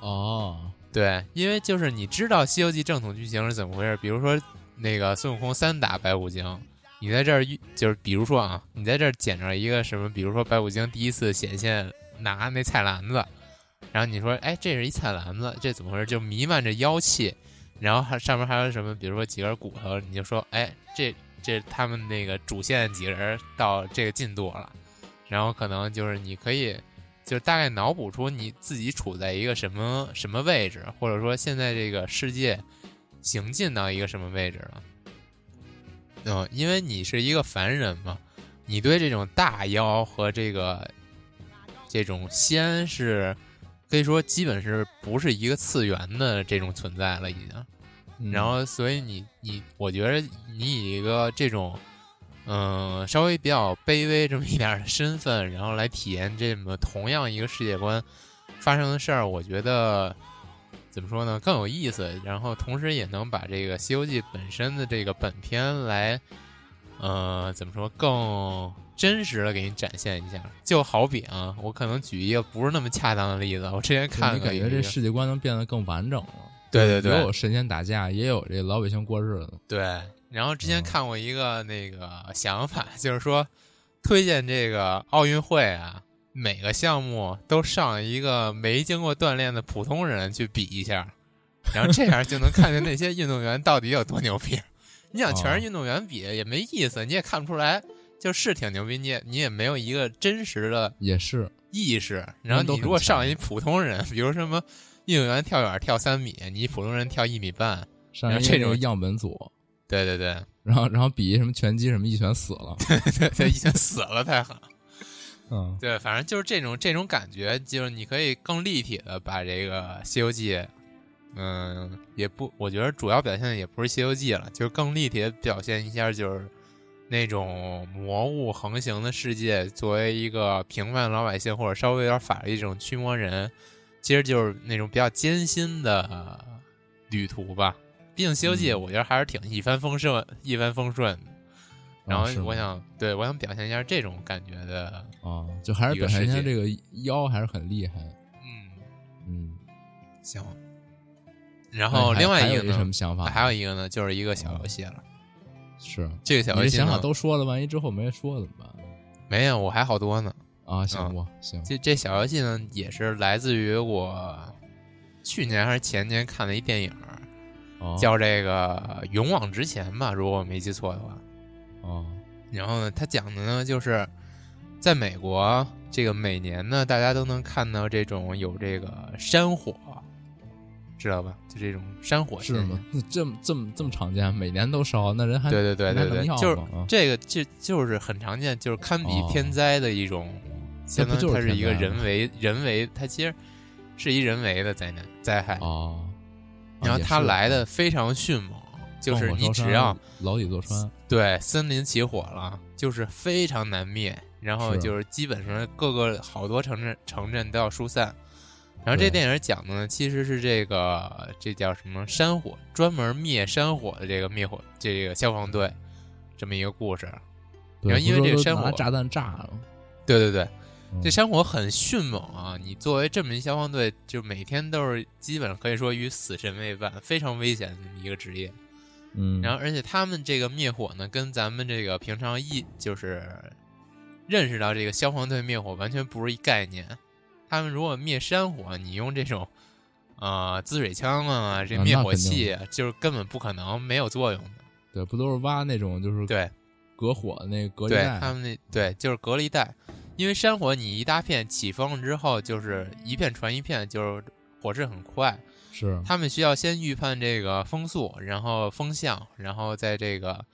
哦，对，因为就是你知道《西游记》正统剧情是怎么回事，比如说那个孙悟空三打白骨精，你在这儿遇就是比如说啊，你在这儿捡着一个什么，比如说白骨精第一次显现拿那菜篮子，然后你说哎这是一菜篮子，这怎么回事？就弥漫着妖气，然后还上面还有什么，比如说几根骨头，你就说哎这这他们那个主线几个人到这个进度了，然后可能就是你可以。就是大概脑补出你自己处在一个什么什么位置，或者说现在这个世界行进到一个什么位置了。嗯，因为你是一个凡人嘛，你对这种大妖和这个这种仙是可以说基本是不是一个次元的这种存在了，已经。嗯然后所以你你，我觉得你以一个这种嗯稍微比较卑微这么一点儿的身份，然后来体验这么同样一个世界观发生的事儿，我觉得怎么说呢更有意思，然后同时也能把这个《西游记》本身的这个本片来呃怎么说更真实的给你展现一下。就好比啊，我可能举一个不是那么恰当的例子，我之前看你感觉这世界观能变得更完整了。对对对也有神仙打架，也有这老百姓过日子。对，然后之前嗯看过一个那个想法，就是说推荐这个奥运会啊，每个项目都上一个没经过锻炼的普通人去比一下，然后这样就能看见那些运动员到底有多牛逼。你想全哦是运动员比也没意思，你也看不出来，就是挺牛逼，你也你也没有一个真实的也是，意识。然后你如果上一普通人，比如什么运动员跳远跳三米，你普通人跳一米半，上然后这种样本组，对对对，然后然后比什么拳击什么一拳死了。对对，对，一拳死了太狠。嗯，对，反正就是这种这种感觉，就是你可以更立体的把这个《西游记》，嗯，也不，我觉得主要表现的也不是《西游记》了，就是更立体的表现一下，就是那种魔物横行的世界，作为一个平凡老百姓或者稍微有点法力这种驱魔人，其实就是那种比较艰辛的呃旅途吧。毕竟《西游记》嗯我觉得还是挺一帆风顺、一帆风顺的。然后我想，对我想表现一下这种感觉的，啊，就还是表现一下这个妖还是很厉害。嗯，嗯，行。然后另外一个呢还有什么，想法？还有一个呢，就是一个小游戏了。是这个小游戏想法，都说了，万一之后没说怎么办？没有，我还好多呢。啊，行嗯行？这这小游戏呢，也是来自于我去年还是前年看的一电影，哦叫这个《勇往直前》吧，如果我没记错的话。哦然后呢，它讲的呢就是在美国，这个每年呢，大家都能看到这种有这个山火，知道吧？就这种山火是吗？那这么这么这么常见，每年都烧，那人还对对对对对，就是这个，就就是很常见，就是堪比哦天灾的一种，相当于它是一个人为人为，它其实是一人为的灾难灾害。哦，然后也是它来的嗯非常迅猛，就是你只要牢底坐穿，对森林起火了，就是非常难灭，然后就是基本上各个好多城镇城镇都要疏散。然后这电影讲的呢，其实是这个这叫什么山火，专门灭山火的这个灭火这个消防队这么一个故事。然后因为这个山火拿炸弹炸了，对对对，嗯这山火很迅猛啊！你作为这么一消防队，就每天都是基本上可以说与死神为伴，非常危险的一个职业。嗯，然后，而且他们这个灭火呢，跟咱们这个平常一就是认识到这个消防队灭火完全不是一概念。他们如果灭山火，你用这种呃滋水枪啊，这啊灭火器，就是根本不可能没有作用的。对，不都是挖那种就是对，隔火的那个隔离对带，他们那对就是隔离带，因为山火你一大片起风了之后，就是一片传一片，就是火势很快。是他们需要先预判这个风速，然后风向，然后在这个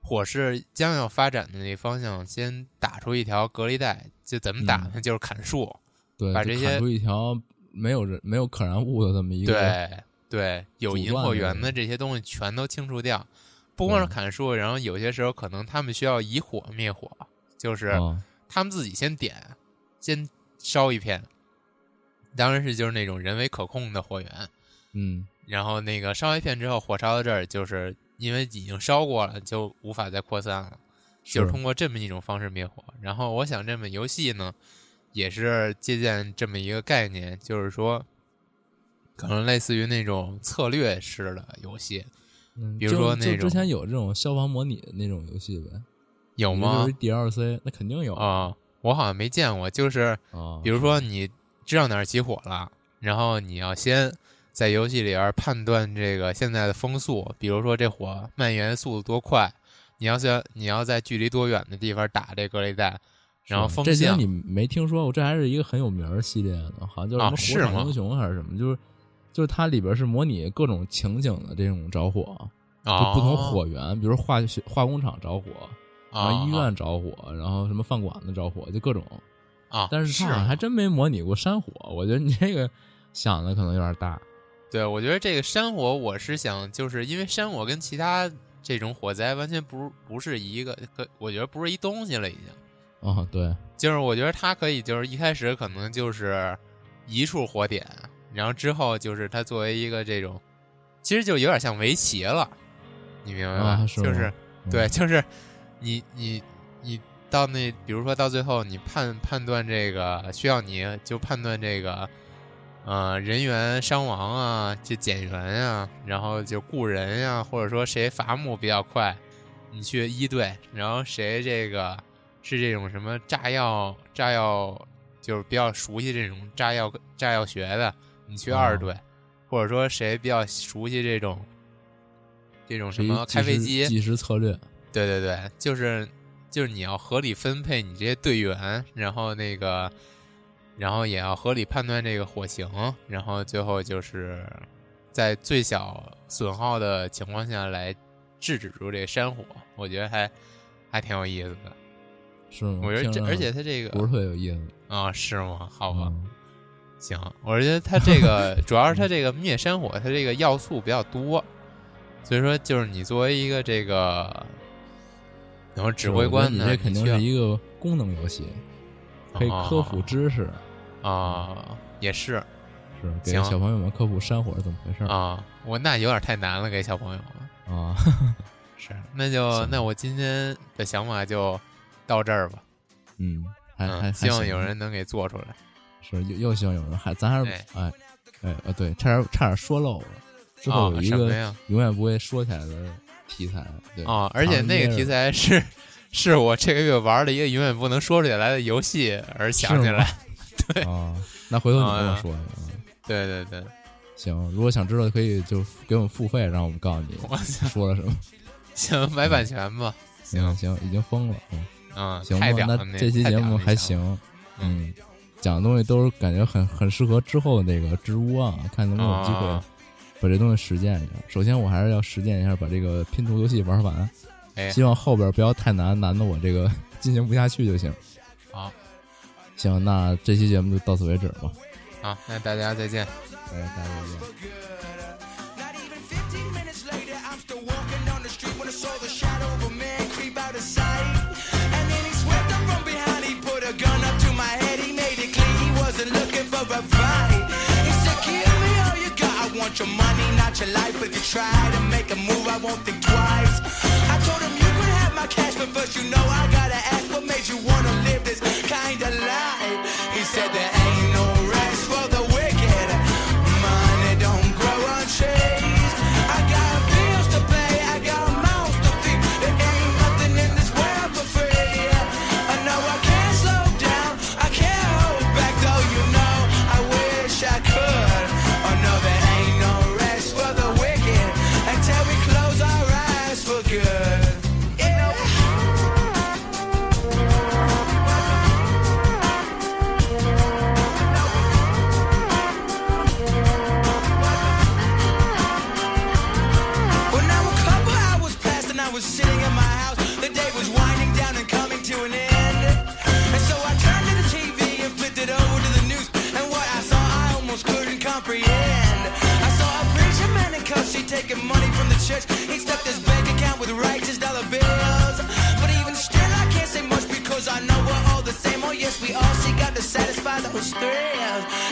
火势将要发展的那个方向，先打出一条隔离带。就怎么打呢？就是砍树。对，把这些出一条没有人没有可燃物的这么一个，对对，有阻引火源的这些东西全都清除掉。不光是砍树，然后有些时候可能他们需要以火灭火，就是啊他们自己先点，先烧一片，当然是就是那种人为可控的火源。嗯，然后那个烧一片之后，火烧到这儿，就是因为已经烧过了，就无法再扩散了，就是通过这么一种方式灭火。然后我想这么游戏呢，也是借鉴这么一个概念，就是说，可能类似于那种策略式的游戏，嗯比如说那种之前有这种消防模拟的那种游戏呗，有吗？？DLC 那肯定有啊、我好像没见过，就是啊，比如说你知道哪儿起火了，然后你要先在游戏里边判断这个现在的风速，比如说这火蔓延速度多快，你要在你要在距离多远的地方打这隔离带，然后风向这些你没听说过，这还是一个很有名儿的系列呢，好像叫什啊么火场英雄还是什么，就是就是它里边是模拟各种情景的这种着火，就啊不同火源，比如化学化工厂着火，然啊后医院着火，然后什么饭馆子着火，就各种。啊，但是它好像还真没模拟过山火，我觉得你这个想的可能有点大。对，我觉得这个山火，我是想，就是因为山火跟其他这种火灾完全不不是一个，可我觉得不是一东西了，已经。啊，对，就是我觉得它可以，就是一开始可能就是一处火点，然后之后就是它作为一个这种，其实就有点像围棋了，你明白吧？啊是吗就是嗯对，就是你你你到那，比如说到最后，你判判断这个需要你就判断这个，呃，人员伤亡啊，就减员啊，然后就雇人呀、或者说谁伐木比较快，你去一队，然后谁这个是这种什么炸药炸药，就是比较熟悉这种炸药炸药学的，你去二哦。队，或者说谁比较熟悉这种这种什么开飞机，计时策略，对对对，就是就是你要合理分配你这些队员，然后那个，然后也要合理判断这个火情，然后最后就是在最小损耗的情况下来制止住这山火，我觉得还还挺有意思的。是吗？我觉得这，而且它这个不是特别有意思。啊、是吗？好吧，嗯行，我觉得它这个 主要是它这个灭山火，它这个要素比较多，所以说就是你作为一个这个，然后指挥官这肯定是一个功能游戏，可以科普知识，啊，也是。是给小朋友们科普山火是怎么回事儿。啊，我那有点太难了，给小朋友们。啊。是，那就那我今天的想法就到这儿吧。嗯，还还嗯，希望有人能给做出来。是又又希望有人还咱还是对哎哎啊对，差点差点说漏了，之后哦有一个？永远不会说起来的题材，对哦，而且那个题材材是是我这个月玩了一个永远不能说出来的游戏而想起来。对啊，那回头你跟我啊说，嗯对对对，行，如果想知道可以就给我们付费，让我们告诉你我了什么。行，买版权吧。行，行行，已经疯了，嗯，嗯，行那这期节目还。行，嗯，讲的东西都是感觉很很适合之后那个直播啊，看能不能有机会啊把这东西实践一下。首先，我还是要实践一下把这个拼图游戏玩完，哎，希望后边不要太难，难的我这个 进行不下去就行。好，行，那这期节目就到此为止吧。好，那大家再见。哎，大家再见。Life. If you try to make a move, I won't think twice. I told him you could have my cash, but first you know I gotta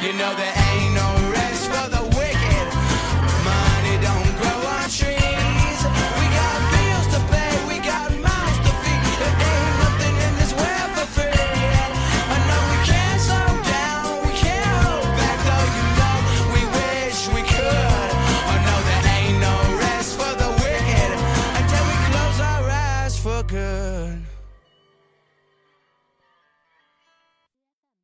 You know, there ain't